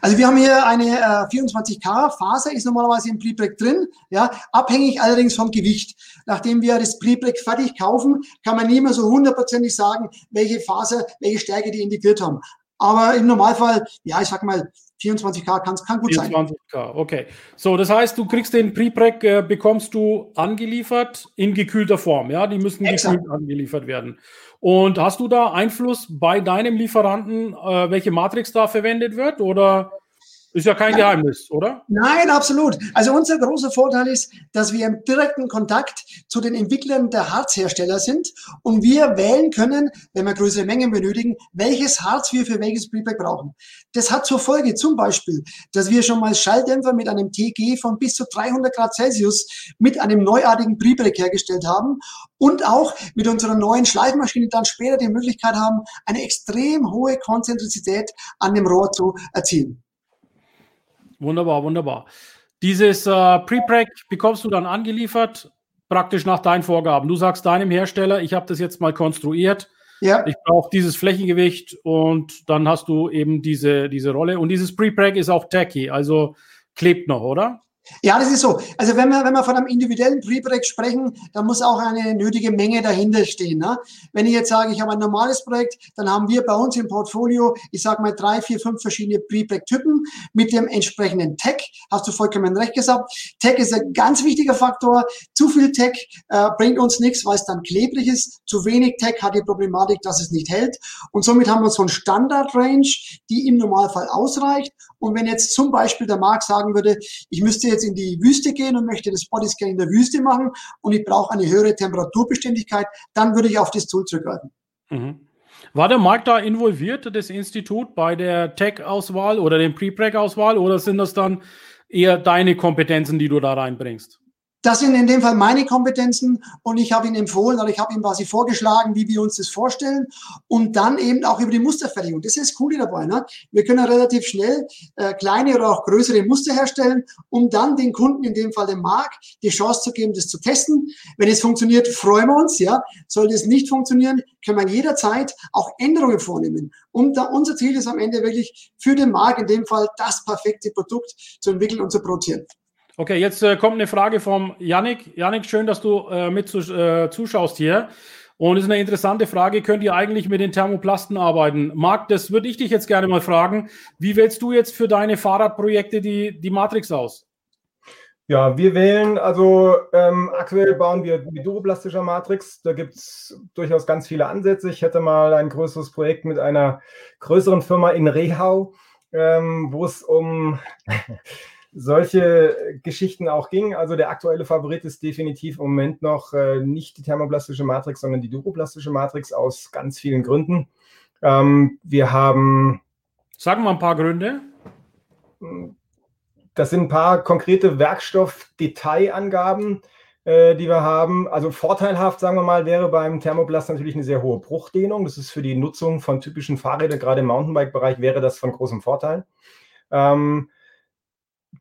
Also wir haben hier eine äh, 24K Faser, ist normalerweise im Prepreg drin, ja, abhängig allerdings vom Gewicht. Nachdem wir das Prepreg fertig kaufen, kann man nie mehr so hundertprozentig sagen, welche Faser, welche Stärke die integriert haben. Aber im Normalfall, ja, ich sag mal, 24K kann, kann gut 24K, sein. 24K, okay. So, das heißt, du kriegst den Prepreg, äh, bekommst du angeliefert in gekühlter Form, ja? Die müssen Exakt. gekühlt angeliefert werden. Und hast du da Einfluss bei deinem Lieferanten, äh, welche Matrix da verwendet wird? Oder ist ja kein Nein. Geheimnis, oder? Nein, absolut. Also unser großer Vorteil ist, dass wir im direkten Kontakt zu den Entwicklern der Harzhersteller sind und wir wählen können, wenn wir größere Mengen benötigen, welches Harz wir für welches Prepack brauchen. Das hat zur Folge zum Beispiel, dass wir schon mal Schalldämpfer mit einem TG von bis zu 300 Grad Celsius mit einem neuartigen Prepack hergestellt haben und auch mit unserer neuen Schleifmaschine dann später die Möglichkeit haben, eine extrem hohe Konzentrizität an dem Rohr zu erzielen. Wunderbar, wunderbar. Dieses äh, Pre-Pack bekommst du dann angeliefert, praktisch nach deinen Vorgaben. Du sagst deinem Hersteller, ich habe das jetzt mal konstruiert. Ja. Ich brauche dieses Flächengewicht und dann hast du eben diese, diese Rolle. Und dieses Pre-Pack ist auch tacky, also klebt noch, oder? Ja, das ist so. Also wenn wir, wenn wir von einem individuellen Pre-Projekt sprechen, dann muss auch eine nötige Menge dahinter stehen. Ne? Wenn ich jetzt sage, ich habe ein normales Projekt, dann haben wir bei uns im Portfolio, ich sage mal drei, vier, fünf verschiedene Pre-Projekt-Typen mit dem entsprechenden Tech. Hast du vollkommen recht gesagt. Tech ist ein ganz wichtiger Faktor. Zu viel Tech äh, bringt uns nichts, weil es dann klebrig ist. Zu wenig Tech hat die Problematik, dass es nicht hält. Und somit haben wir so ein Standard-Range, die im Normalfall ausreicht. Und wenn jetzt zum Beispiel der Markt sagen würde, ich müsste jetzt in die Wüste gehen und möchte das Bodyscan in der Wüste machen und ich brauche eine höhere Temperaturbeständigkeit, dann würde ich auf das Tool zurückgreifen. Mhm. War der Markt da involviert, das Institut, bei der Tech-Auswahl oder dem Pre-Preg-Auswahl oder sind das dann eher deine Kompetenzen, die du da reinbringst? Das sind in dem Fall meine Kompetenzen und ich habe Ihnen empfohlen oder ich habe Ihnen quasi vorgeschlagen, wie wir uns das vorstellen und dann eben auch über die Musterfertigung. Das ist das Coole dabei. Ne? Wir können relativ schnell äh, kleine oder auch größere Muster herstellen, um dann den Kunden, in dem Fall dem Markt, die Chance zu geben, das zu testen. Wenn es funktioniert, freuen wir uns. Ja, Sollte es nicht funktionieren, können wir jederzeit auch Änderungen vornehmen. Und da, unser Ziel ist am Ende wirklich für den Markt in dem Fall das perfekte Produkt zu entwickeln und zu produzieren. Okay, jetzt äh, kommt eine Frage vom Yannick. Yannick, schön, dass du äh, mit zu, äh, zuschaust hier. Und es ist eine interessante Frage, könnt ihr eigentlich mit den Thermoplasten arbeiten? Marc, das würde ich dich jetzt gerne mal fragen. Wie wählst du jetzt für deine Fahrradprojekte die, die Matrix aus? Ja, wir wählen, also ähm, aktuell bauen wir mit duroplastischer Matrix. Da gibt es durchaus ganz viele Ansätze. Ich hätte mal ein größeres Projekt mit einer größeren Firma in Rehau, ähm, wo es um solche Geschichten auch ging. Also der aktuelle Favorit ist definitiv im Moment noch äh, nicht die thermoplastische Matrix, sondern die duroplastische Matrix aus ganz vielen Gründen. Ähm, wir haben. Sagen wir ein paar Gründe. Das sind ein paar konkrete Werkstoffdetailangaben, äh, die wir haben. Also vorteilhaft, sagen wir mal, wäre beim Thermoplast natürlich eine sehr hohe Bruchdehnung. Das ist für die Nutzung von typischen Fahrrädern, gerade im Mountainbike-Bereich, wäre das von großem Vorteil. Ähm,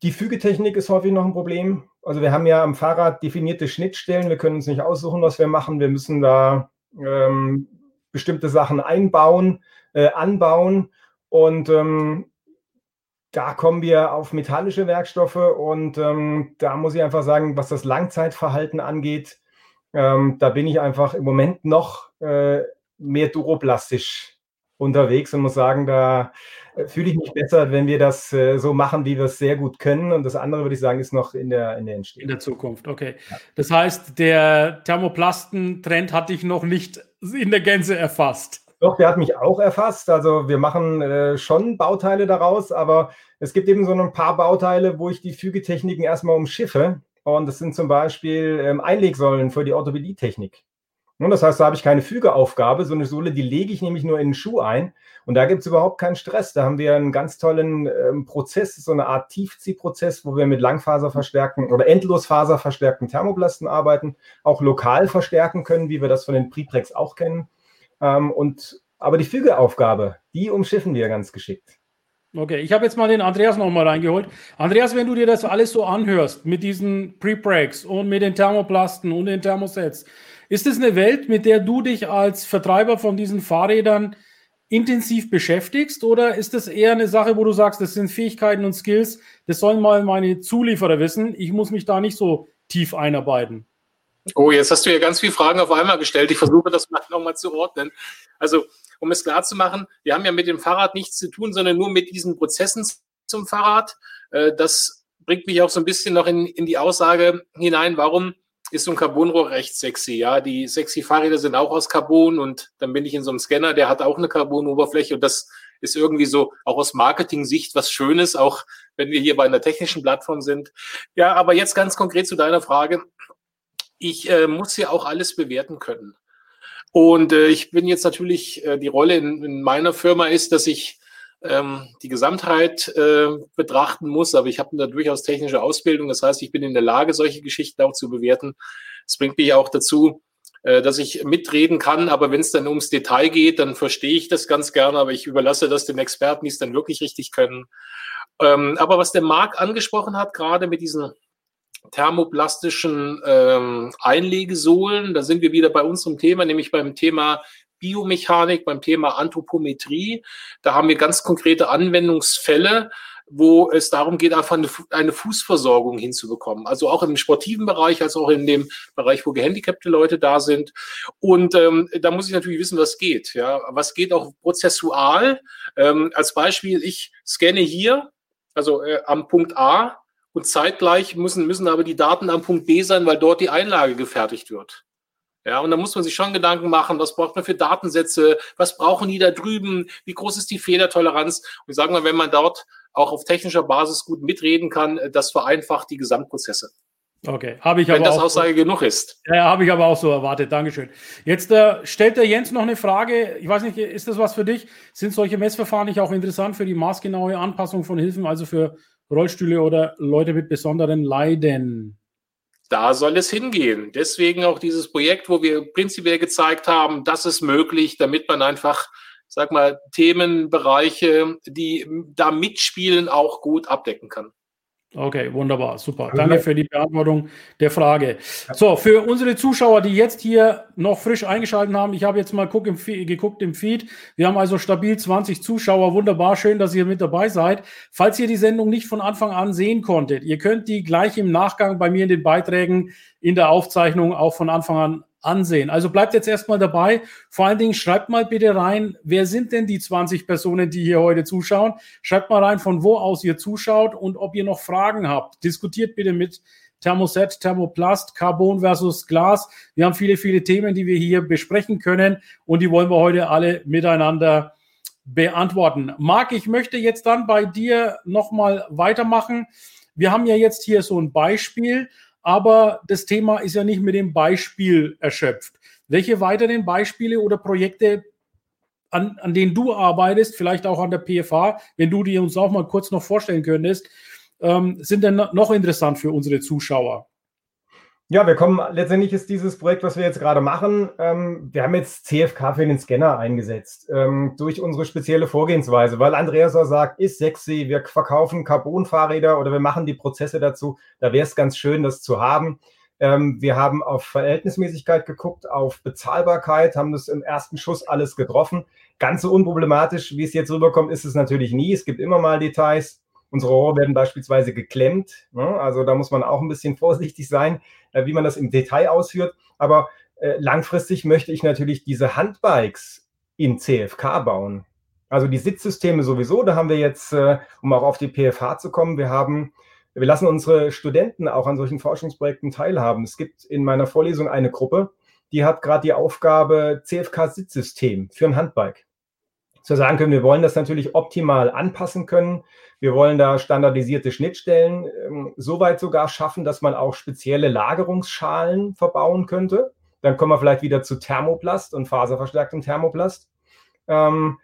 die Fügetechnik ist häufig noch ein Problem. Also wir haben ja am Fahrrad definierte Schnittstellen. Wir können uns nicht aussuchen, was wir machen. Wir müssen da ähm, bestimmte Sachen einbauen, äh, anbauen. Und ähm, da kommen wir auf metallische Werkstoffe. Und ähm, da muss ich einfach sagen, was das Langzeitverhalten angeht, ähm, da bin ich einfach im Moment noch äh, mehr duroplastisch unterwegs und muss sagen, da fühle ich mich besser, wenn wir das äh, so machen, wie wir es sehr gut können. Und das andere, würde ich sagen, ist noch in der, in der Entstehung. In der Zukunft, okay. Ja. Das heißt, der Thermoplasten-Trend hat dich noch nicht in der Gänze erfasst. Doch, der hat mich auch erfasst. Also wir machen äh, schon Bauteile daraus, aber es gibt eben so ein paar Bauteile, wo ich die Fügetechniken erstmal umschiffe. Und das sind zum Beispiel ähm, Einlegsäulen für die Orthopädietechnik. Und das heißt, da habe ich keine Fügeaufgabe. So eine Sohle, die lege ich nämlich nur in den Schuh ein. Und da gibt es überhaupt keinen Stress. Da haben wir einen ganz tollen ähm, Prozess, so eine Art Tiefziehprozess, wo wir mit Langfaserverstärkten oder Endlosfaserverstärkten Thermoplasten arbeiten, auch lokal verstärken können, wie wir das von den Preprex auch kennen. Ähm, und, aber die Fügeaufgabe, die umschiffen wir ganz geschickt. Okay, ich habe jetzt mal den Andreas nochmal reingeholt. Andreas, wenn du dir das alles so anhörst mit diesen Pre-Breaks und mit den Thermoplasten und den Thermosets, ist es eine Welt, mit der du dich als Vertreiber von diesen Fahrrädern intensiv beschäftigst oder ist das eher eine Sache, wo du sagst, das sind Fähigkeiten und Skills, das sollen mal meine Zulieferer wissen, ich muss mich da nicht so tief einarbeiten? Oh, jetzt hast du ja ganz viele Fragen auf einmal gestellt. Ich versuche das mal [laughs] nochmal zu ordnen. Also, um es klar zu machen, wir haben ja mit dem Fahrrad nichts zu tun, sondern nur mit diesen Prozessen zum Fahrrad. Äh, das bringt mich auch so ein bisschen noch in, in die Aussage hinein, warum ist so ein Carbonrohr recht sexy. Ja, die sexy Fahrräder sind auch aus Carbon und dann bin ich in so einem Scanner, der hat auch eine Carbon-Oberfläche und das ist irgendwie so auch aus Marketing-Sicht was Schönes, auch wenn wir hier bei einer technischen Plattform sind. Ja, aber jetzt ganz konkret zu deiner Frage. Ich äh, muss ja auch alles bewerten können. Und äh, ich bin jetzt natürlich, äh, die Rolle in, in meiner Firma ist, dass ich ähm, die Gesamtheit äh, betrachten muss, aber ich habe da durchaus technische Ausbildung. Das heißt, ich bin in der Lage, solche Geschichten auch zu bewerten. Es bringt mich auch dazu, äh, dass ich mitreden kann, aber wenn es dann ums Detail geht, dann verstehe ich das ganz gerne, aber ich überlasse das den Experten, die es dann wirklich richtig können. Ähm, aber was der Marc angesprochen hat, gerade mit diesen thermoplastischen ähm, Einlegesohlen, da sind wir wieder bei unserem Thema, nämlich beim Thema Biomechanik, beim Thema Anthropometrie. Da haben wir ganz konkrete Anwendungsfälle, wo es darum geht, einfach eine, Fußversorgung hinzubekommen. Also auch im sportiven Bereich, als auch in dem Bereich, wo gehandicapte Leute da sind. Und ähm, da muss ich natürlich wissen, was geht. Ja, was geht auch prozessual? Ähm, als Beispiel, ich scanne hier, also äh, am Punkt A, und zeitgleich müssen, müssen aber die Daten am Punkt B sein, weil dort die Einlage gefertigt wird. Ja, und da muss man sich schon Gedanken machen, was braucht man für Datensätze, was brauchen die da drüben, wie groß ist die Fehlertoleranz? Und sagen wir, wenn man dort auch auf technischer Basis gut mitreden kann, das vereinfacht die Gesamtprozesse. Okay, habe ich Wenn aber das Aussage so, genug ist. Ja, habe ich aber auch so erwartet. Dankeschön. Jetzt äh, stellt der Jens noch eine Frage. Ich weiß nicht, ist das was für dich? Sind solche Messverfahren nicht auch interessant für die maßgenaue Anpassung von Hilfen, also für Rollstühle oder Leute mit besonderen Leiden? Da soll es hingehen. Deswegen auch dieses Projekt, wo wir prinzipiell gezeigt haben, das ist möglich, damit man einfach, sag mal, Themenbereiche, die da mitspielen, auch gut abdecken kann. Okay, wunderbar, super. Danke für die Beantwortung der Frage. So, für unsere Zuschauer, die jetzt hier noch frisch eingeschaltet haben, ich habe jetzt mal guck im, geguckt im Feed. Wir haben also stabil 20 Zuschauer. Wunderbar, schön, dass ihr mit dabei seid. Falls ihr die Sendung nicht von Anfang an sehen konntet, ihr könnt die gleich im Nachgang bei mir in den Beiträgen in der Aufzeichnung auch von Anfang an ansehen. Also bleibt jetzt erstmal dabei. Vor allen Dingen schreibt mal bitte rein, wer sind denn die 20 Personen, die hier heute zuschauen? Schreibt mal rein, von wo aus ihr zuschaut und ob ihr noch Fragen habt. Diskutiert bitte mit Thermoset, Thermoplast, Carbon versus Glas. Wir haben viele, viele Themen, die wir hier besprechen können und die wollen wir heute alle miteinander beantworten. Marc, ich möchte jetzt dann bei dir nochmal weitermachen. wir haben ja jetzt hier so ein Beispiel, aber das Thema ist ja nicht mit dem Beispiel erschöpft. Welche weiteren Beispiele oder Projekte, an, an denen du arbeitest, vielleicht auch an der PFA, wenn du die uns auch mal kurz noch vorstellen könntest, ähm, sind denn noch interessant für unsere Zuschauer? Ja, wir kommen, letztendlich ist dieses Projekt, was wir jetzt gerade machen, ähm, wir haben jetzt CFK für den Scanner eingesetzt, ähm, durch unsere spezielle Vorgehensweise, weil Andreas auch sagt, ist sexy, wir verkaufen Carbon-Fahrräder oder wir machen die Prozesse dazu, da wäre es ganz schön, das zu haben. Ähm, wir haben auf Verhältnismäßigkeit geguckt, auf Bezahlbarkeit, haben das im ersten Schuss alles getroffen. Ganz so unproblematisch, wie es jetzt rüberkommt, ist es natürlich nie. Es gibt immer mal Details. Unsere Rohre werden beispielsweise geklemmt. Ne? Also da muss man auch ein bisschen [laughs] vorsichtig sein, wie man das im Detail ausführt. Aber äh, langfristig möchte ich natürlich diese Handbikes in CFK bauen. Also die Sitzsysteme sowieso, da haben wir jetzt, äh, um auch auf die PFH zu kommen, wir haben, wir lassen unsere Studenten auch an solchen Forschungsprojekten teilhaben. Es gibt in meiner Vorlesung eine Gruppe, die hat gerade die Aufgabe CFK-Sitzsystem für ein Handbike zu sagen können, wir wollen das natürlich optimal anpassen können. Wir wollen da standardisierte Schnittstellen ähm, so weit sogar schaffen, dass man auch spezielle Lagerungsschalen verbauen könnte. Dann kommen wir vielleicht wieder zu Thermoplast und faserverstärktem Thermoplast. Ähm,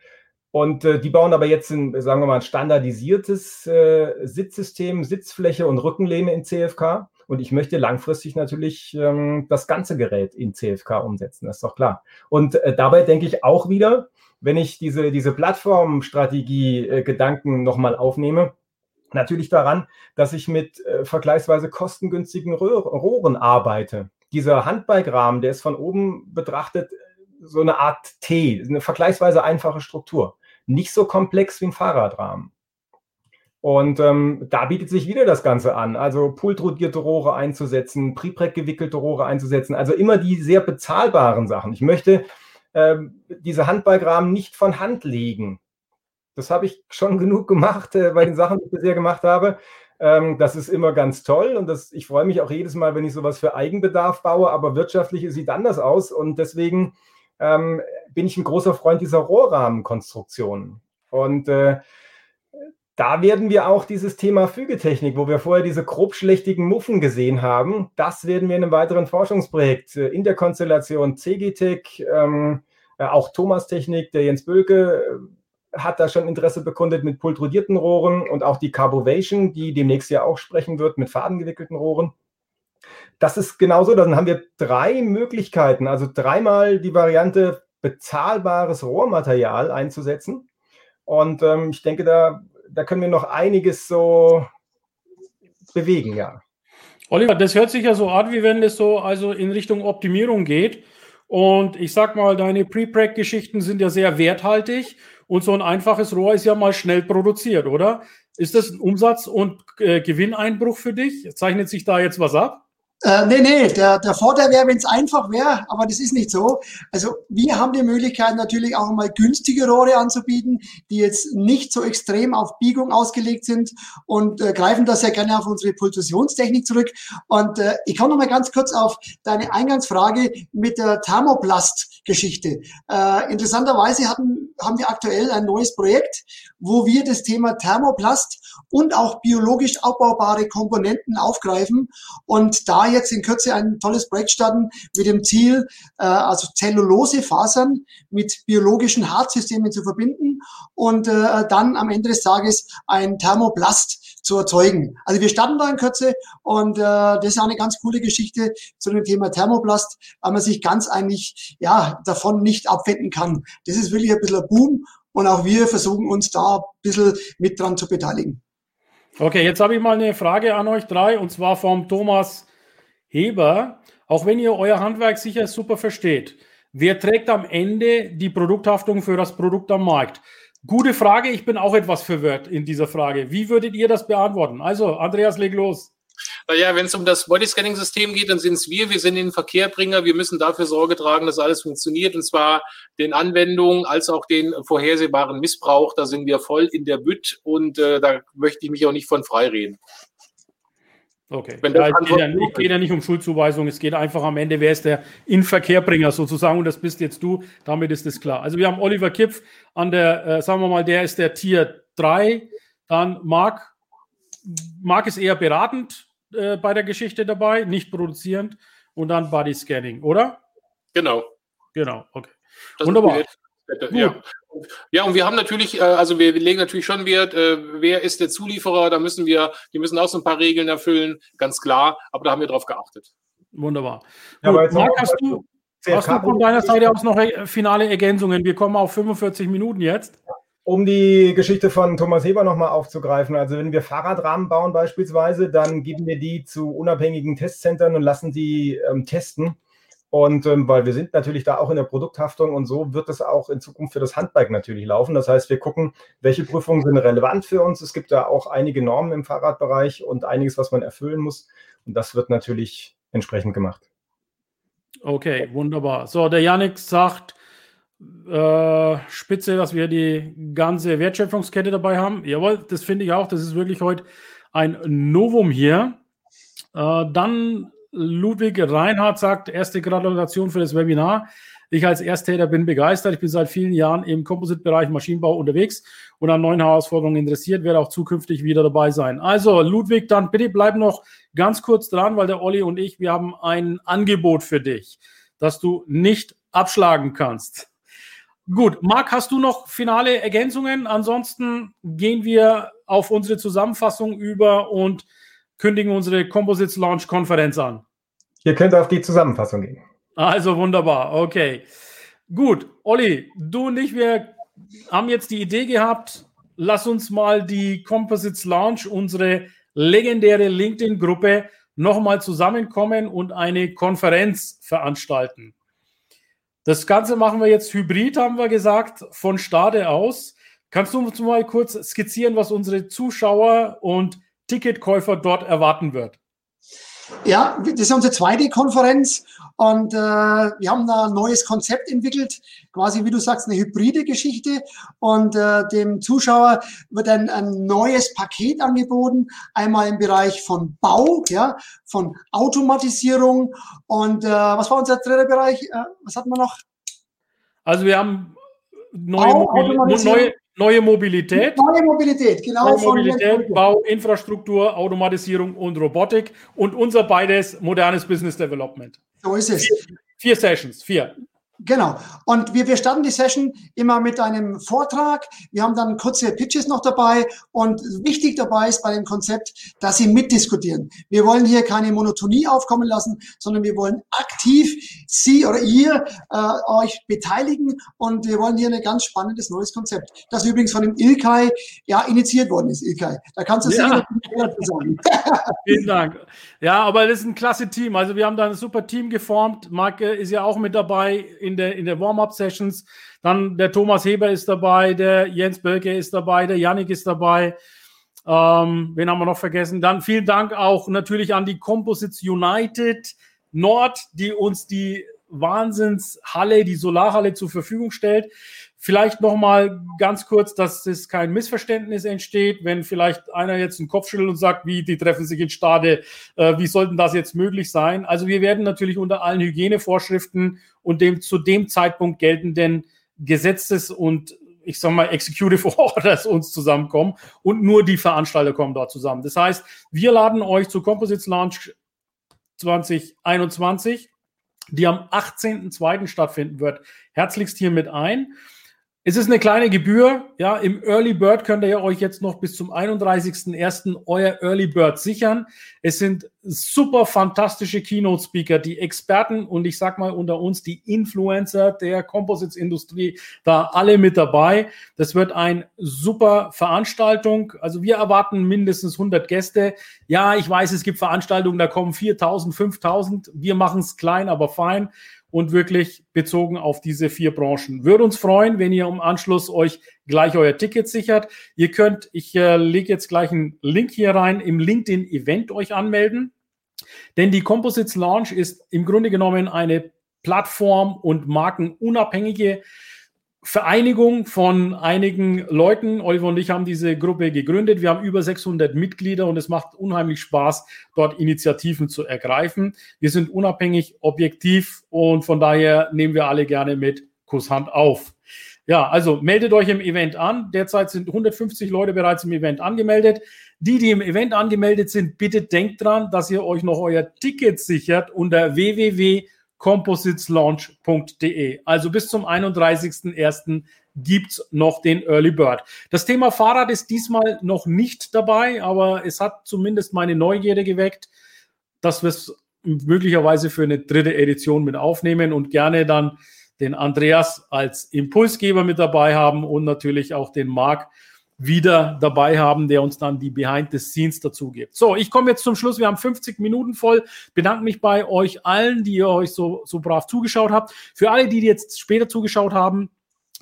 und äh, die bauen aber jetzt ein, sagen wir mal, ein standardisiertes äh, Sitzsystem, Sitzfläche und Rückenlehne in CFK. Und ich möchte langfristig natürlich ähm, das ganze Gerät in CFK umsetzen, das ist doch klar. Und äh, dabei denke ich auch wieder, wenn ich diese, diese Plattformstrategie-Gedanken äh, nochmal aufnehme, natürlich daran, dass ich mit äh, vergleichsweise kostengünstigen Rohren arbeite. Dieser Handbike-Rahmen, der ist von oben betrachtet äh, so eine Art T, eine vergleichsweise einfache Struktur. Nicht so komplex wie ein Fahrradrahmen. Und ähm, da bietet sich wieder das Ganze an. Also pultrodierte Rohre einzusetzen, Prepreg gewickelte Rohre einzusetzen. Also immer die sehr bezahlbaren Sachen. Ich möchte diese Handballgraben nicht von Hand legen. Das habe ich schon genug gemacht äh, bei den Sachen, die ich bisher gemacht habe. Ähm, das ist immer ganz toll und das, ich freue mich auch jedes Mal, wenn ich sowas für Eigenbedarf baue, aber wirtschaftlich sieht anders aus und deswegen ähm, bin ich ein großer Freund dieser Rohrrahmenkonstruktion. Und äh, da werden wir auch dieses Thema Fügetechnik, wo wir vorher diese grobschlächtigen Muffen gesehen haben, das werden wir in einem weiteren Forschungsprojekt äh, in der Konstellation CGTech, ähm, äh, auch Thomas Technik, der Jens Bölke äh, hat da schon Interesse bekundet mit pultrodierten Rohren und auch die Carbovation, die demnächst ja auch sprechen wird mit fadengewickelten Rohren. Das ist genauso, dann haben wir drei Möglichkeiten, also dreimal die Variante bezahlbares Rohrmaterial einzusetzen. Und ähm, ich denke, da da können wir noch einiges so bewegen, ja. Oliver, das hört sich ja so an, wie wenn es so also in Richtung Optimierung geht. Und ich sag mal, deine Pre-Prac-Geschichten sind ja sehr werthaltig und so ein einfaches Rohr ist ja mal schnell produziert, oder? Ist das ein Umsatz- und äh, Gewinneinbruch für dich? Zeichnet sich da jetzt was ab? Äh, nee, nee, der, der Vorteil wäre, wenn es einfach wäre, aber das ist nicht so. Also wir haben die Möglichkeit natürlich auch mal günstige Rohre anzubieten, die jetzt nicht so extrem auf Biegung ausgelegt sind und äh, greifen da sehr gerne auf unsere Pulsationstechnik zurück. Und äh, ich komme noch mal ganz kurz auf deine Eingangsfrage mit der Thermoplast-Geschichte. Äh, interessanterweise hatten, haben wir aktuell ein neues Projekt, wo wir das Thema Thermoplast und auch biologisch abbaubare Komponenten aufgreifen und da jetzt in Kürze ein tolles Projekt starten mit dem Ziel, äh, also Zellulosefasern mit biologischen Hartsystemen zu verbinden und äh, dann am Ende des Tages ein Thermoplast zu erzeugen. Also wir starten da in Kürze und äh, das ist eine ganz coole Geschichte zu dem Thema Thermoplast, weil man sich ganz eigentlich ja davon nicht abwenden kann. Das ist wirklich ein bisschen ein Boom und auch wir versuchen uns da ein bisschen mit dran zu beteiligen. Okay, jetzt habe ich mal eine Frage an euch drei und zwar vom Thomas Heber, auch wenn ihr euer Handwerk sicher super versteht, wer trägt am Ende die Produkthaftung für das Produkt am Markt? Gute Frage, ich bin auch etwas verwirrt in dieser Frage. Wie würdet ihr das beantworten? Also, Andreas, leg los. Naja, wenn es um das Bodyscanning-System geht, dann sind es wir. Wir sind den Verkehrbringer. Wir müssen dafür Sorge tragen, dass alles funktioniert. Und zwar den Anwendungen als auch den vorhersehbaren Missbrauch. Da sind wir voll in der Bütt und äh, da möchte ich mich auch nicht von freireden. Okay. Wenn es geht, ja, nicht, geht ja nicht um Schuldzuweisung, es geht einfach am Ende, wer ist der Inverkehrbringer sozusagen und das bist jetzt du, damit ist es klar. Also wir haben Oliver Kipf an der, äh, sagen wir mal, der ist der Tier 3, dann Marc. Marc ist eher beratend äh, bei der Geschichte dabei, nicht produzierend und dann Body Scanning, oder? Genau. Genau, okay. Das Wunderbar. Ja. ja, und wir haben natürlich, äh, also wir legen natürlich schon Wert, äh, wer ist der Zulieferer, da müssen wir, die müssen auch so ein paar Regeln erfüllen, ganz klar, aber da haben wir drauf geachtet. Wunderbar. Ja, Gut, Marc, hast du, hast du von deiner Seite aus noch finale Ergänzungen? Wir kommen auf 45 Minuten jetzt. Um die Geschichte von Thomas Heber nochmal aufzugreifen, also wenn wir Fahrradrahmen bauen beispielsweise, dann geben wir die zu unabhängigen Testzentren und lassen sie ähm, testen. Und ähm, weil wir sind natürlich da auch in der Produkthaftung und so wird es auch in Zukunft für das Handbike natürlich laufen. Das heißt, wir gucken, welche Prüfungen sind relevant für uns. Es gibt da auch einige Normen im Fahrradbereich und einiges, was man erfüllen muss. Und das wird natürlich entsprechend gemacht. Okay, wunderbar. So, der Janik sagt, äh, spitze, dass wir die ganze Wertschöpfungskette dabei haben. Jawohl, das finde ich auch. Das ist wirklich heute ein Novum hier. Äh, dann Ludwig Reinhardt sagt, erste Gratulation für das Webinar. Ich als Ersttäter bin begeistert. Ich bin seit vielen Jahren im Composite-Bereich Maschinenbau unterwegs und an neuen Herausforderungen interessiert, werde auch zukünftig wieder dabei sein. Also, Ludwig, dann bitte bleib noch ganz kurz dran, weil der Olli und ich, wir haben ein Angebot für dich, das du nicht abschlagen kannst. Gut, Marc, hast du noch finale Ergänzungen? Ansonsten gehen wir auf unsere Zusammenfassung über und kündigen unsere Composites Launch Konferenz an. Ihr könnt auf die Zusammenfassung gehen. Also wunderbar, okay. Gut, Olli, du und ich, wir haben jetzt die Idee gehabt, lass uns mal die Composites Launch, unsere legendäre LinkedIn-Gruppe, nochmal zusammenkommen und eine Konferenz veranstalten. Das Ganze machen wir jetzt hybrid, haben wir gesagt, von Stade aus. Kannst du uns mal kurz skizzieren, was unsere Zuschauer und Ticketkäufer dort erwarten wird? Ja, das ist unsere zweite Konferenz und äh, wir haben da ein neues Konzept entwickelt, quasi wie du sagst, eine hybride Geschichte und äh, dem Zuschauer wird ein, ein neues Paket angeboten, einmal im Bereich von Bau, ja, von Automatisierung und äh, was war unser dritter Bereich? Äh, was hatten wir noch? Also wir haben neue, Bau, neue, Neue Mobilität. Neue Mobilität, genau. Neue Mobilität, Bau, Infrastruktur, Automatisierung und Robotik und unser beides modernes Business Development. So ist es. Vier, vier Sessions, vier. Genau. Und wir, wir starten die Session immer mit einem Vortrag. Wir haben dann kurze Pitches noch dabei. Und wichtig dabei ist bei dem Konzept, dass Sie mitdiskutieren. Wir wollen hier keine Monotonie aufkommen lassen, sondern wir wollen aktiv Sie oder ihr äh, euch beteiligen. Und wir wollen hier ein ganz spannendes neues Konzept, das übrigens von dem Ilkay ja initiiert worden ist. Ilkay, da kannst du ja. sicher sagen. Vielen Dank. Ja, aber das ist ein klasse Team. Also wir haben da ein super Team geformt. Marc ist ja auch mit dabei in der, in der Warm-Up-Sessions. Dann der Thomas Heber ist dabei, der Jens Bölke ist dabei, der Yannick ist dabei. Ähm, wen haben wir noch vergessen? Dann vielen Dank auch natürlich an die Composites United Nord, die uns die Wahnsinnshalle, die Solarhalle zur Verfügung stellt. Vielleicht noch mal ganz kurz, dass es kein Missverständnis entsteht, wenn vielleicht einer jetzt einen Kopf schüttelt und sagt, wie, die treffen sich in Stade, äh, wie sollten das jetzt möglich sein? Also wir werden natürlich unter allen Hygienevorschriften und dem zu dem Zeitpunkt geltenden Gesetzes- und ich sag mal, Executive [laughs] Orders uns zusammenkommen und nur die Veranstalter kommen dort zusammen. Das heißt, wir laden euch zur Composites Launch 2021, die am 18.02. stattfinden wird, herzlichst hiermit ein. Es ist eine kleine Gebühr. Ja, im Early Bird könnt ihr euch jetzt noch bis zum 31.01. euer Early Bird sichern. Es sind super fantastische Keynote Speaker, die Experten und ich sag mal unter uns die Influencer der Composites-Industrie da alle mit dabei. Das wird eine super Veranstaltung. Also wir erwarten mindestens 100 Gäste. Ja, ich weiß, es gibt Veranstaltungen, da kommen 4000, 5000. Wir machen es klein, aber fein und wirklich bezogen auf diese vier Branchen. Würde uns freuen, wenn ihr im Anschluss euch gleich euer Ticket sichert. Ihr könnt, ich äh, lege jetzt gleich einen Link hier rein, im LinkedIn-Event euch anmelden. Denn die Composites Launch ist im Grunde genommen eine Plattform und markenunabhängige Vereinigung von einigen Leuten. Oliver und ich haben diese Gruppe gegründet. Wir haben über 600 Mitglieder und es macht unheimlich Spaß, dort Initiativen zu ergreifen. Wir sind unabhängig, objektiv und von daher nehmen wir alle gerne mit Kusshand auf. Ja, also meldet euch im Event an. Derzeit sind 150 Leute bereits im Event angemeldet. Die, die im Event angemeldet sind, bitte denkt dran, dass ihr euch noch euer Ticket sichert unter www.compositeslaunch.de. Also bis zum 31.01. gibt's noch den Early Bird. Das Thema Fahrrad ist diesmal noch nicht dabei, aber es hat zumindest meine Neugierde geweckt, dass wir es möglicherweise für eine dritte Edition mit aufnehmen und gerne dann den Andreas als Impulsgeber mit dabei haben und natürlich auch den Marc wieder dabei haben, der uns dann die Behind the Scenes dazu gibt. So, ich komme jetzt zum Schluss. Wir haben 50 Minuten voll. Bedanke mich bei euch allen, die ihr euch so, so brav zugeschaut habt. Für alle, die jetzt später zugeschaut haben,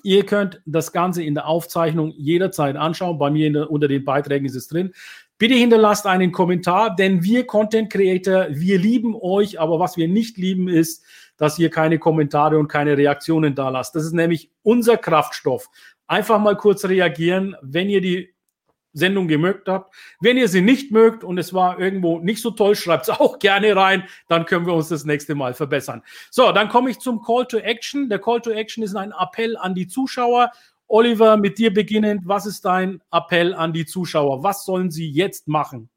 Ihr könnt das Ganze in der Aufzeichnung jederzeit anschauen. Bei mir der, unter den Beiträgen ist es drin. Bitte hinterlasst einen Kommentar, denn wir Content Creator, wir lieben euch, aber was wir nicht lieben ist, dass ihr keine Kommentare und keine Reaktionen da lasst. Das ist nämlich unser Kraftstoff. Einfach mal kurz reagieren, wenn ihr die Sendung gemögt habt. Wenn ihr sie nicht mögt und es war irgendwo nicht so toll, schreibt es [laughs] auch gerne rein, dann können wir uns das nächste Mal verbessern. So, dann komme ich zum Call to Action. Der Call to Action ist ein Appell an die Zuschauer. Oliver, mit dir beginnend, was ist dein Appell an die Zuschauer? Was sollen sie jetzt machen?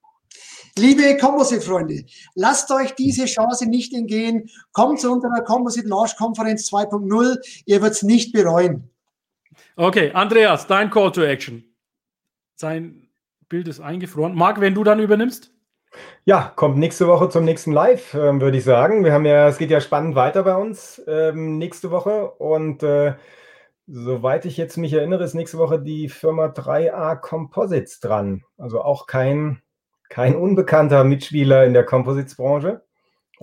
Liebe Composite-Freunde, lasst euch diese Chance nicht entgehen. Kommt zu unserer Composite Launch Konferenz 2.0. Ihr wird es nicht bereuen. Okay, Andreas, dein Call to Action. Sein Bild ist eingefroren. Marc, wenn du dann übernimmst? Ja, kommt nächste Woche zum nächsten Live, äh, würde ich sagen. Wir haben ja, es geht ja spannend weiter bei uns ähm, nächste Woche und äh, soweit ich jetzt mich erinnere, ist nächste Woche die Firma 3A Composites dran. Also auch kein kein unbekannter Mitspieler in der Composites-Branche.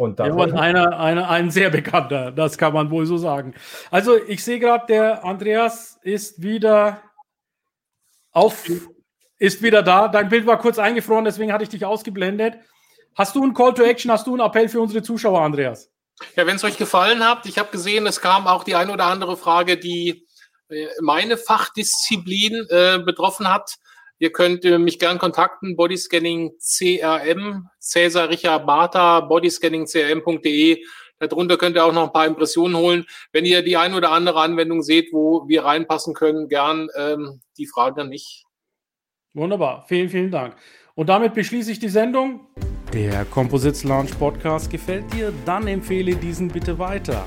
Und ja, und einer, einer, ein sehr bekannter, das kann man wohl so sagen. Also ich sehe gerade, der Andreas ist wieder auf, ist wieder da. Dein Bild war kurz eingefroren, deswegen hatte ich dich ausgeblendet. Hast du einen Call to Action, hast du einen Appell für unsere Zuschauer, Andreas? Ja, wenn es euch gefallen hat, ich habe gesehen, es kam auch die eine oder andere Frage, die äh, meine Fachdisziplin äh, betroffen hat. Ihr könnt äh, mich gern kontakten, Bodyscanning CRM, Cäsar Richard Martha, bodyscanningcrm.de. Darunter könnt ihr auch noch ein paar Impressionen holen. Wenn ihr die ein oder andere Anwendung seht, wo wir reinpassen können, gern ähm, die Frage an mich. Wunderbar, vielen, vielen Dank. Und damit beschließe ich die Sendung. Der Composites Launch Podcast gefällt dir? Dann empfehle diesen bitte weiter.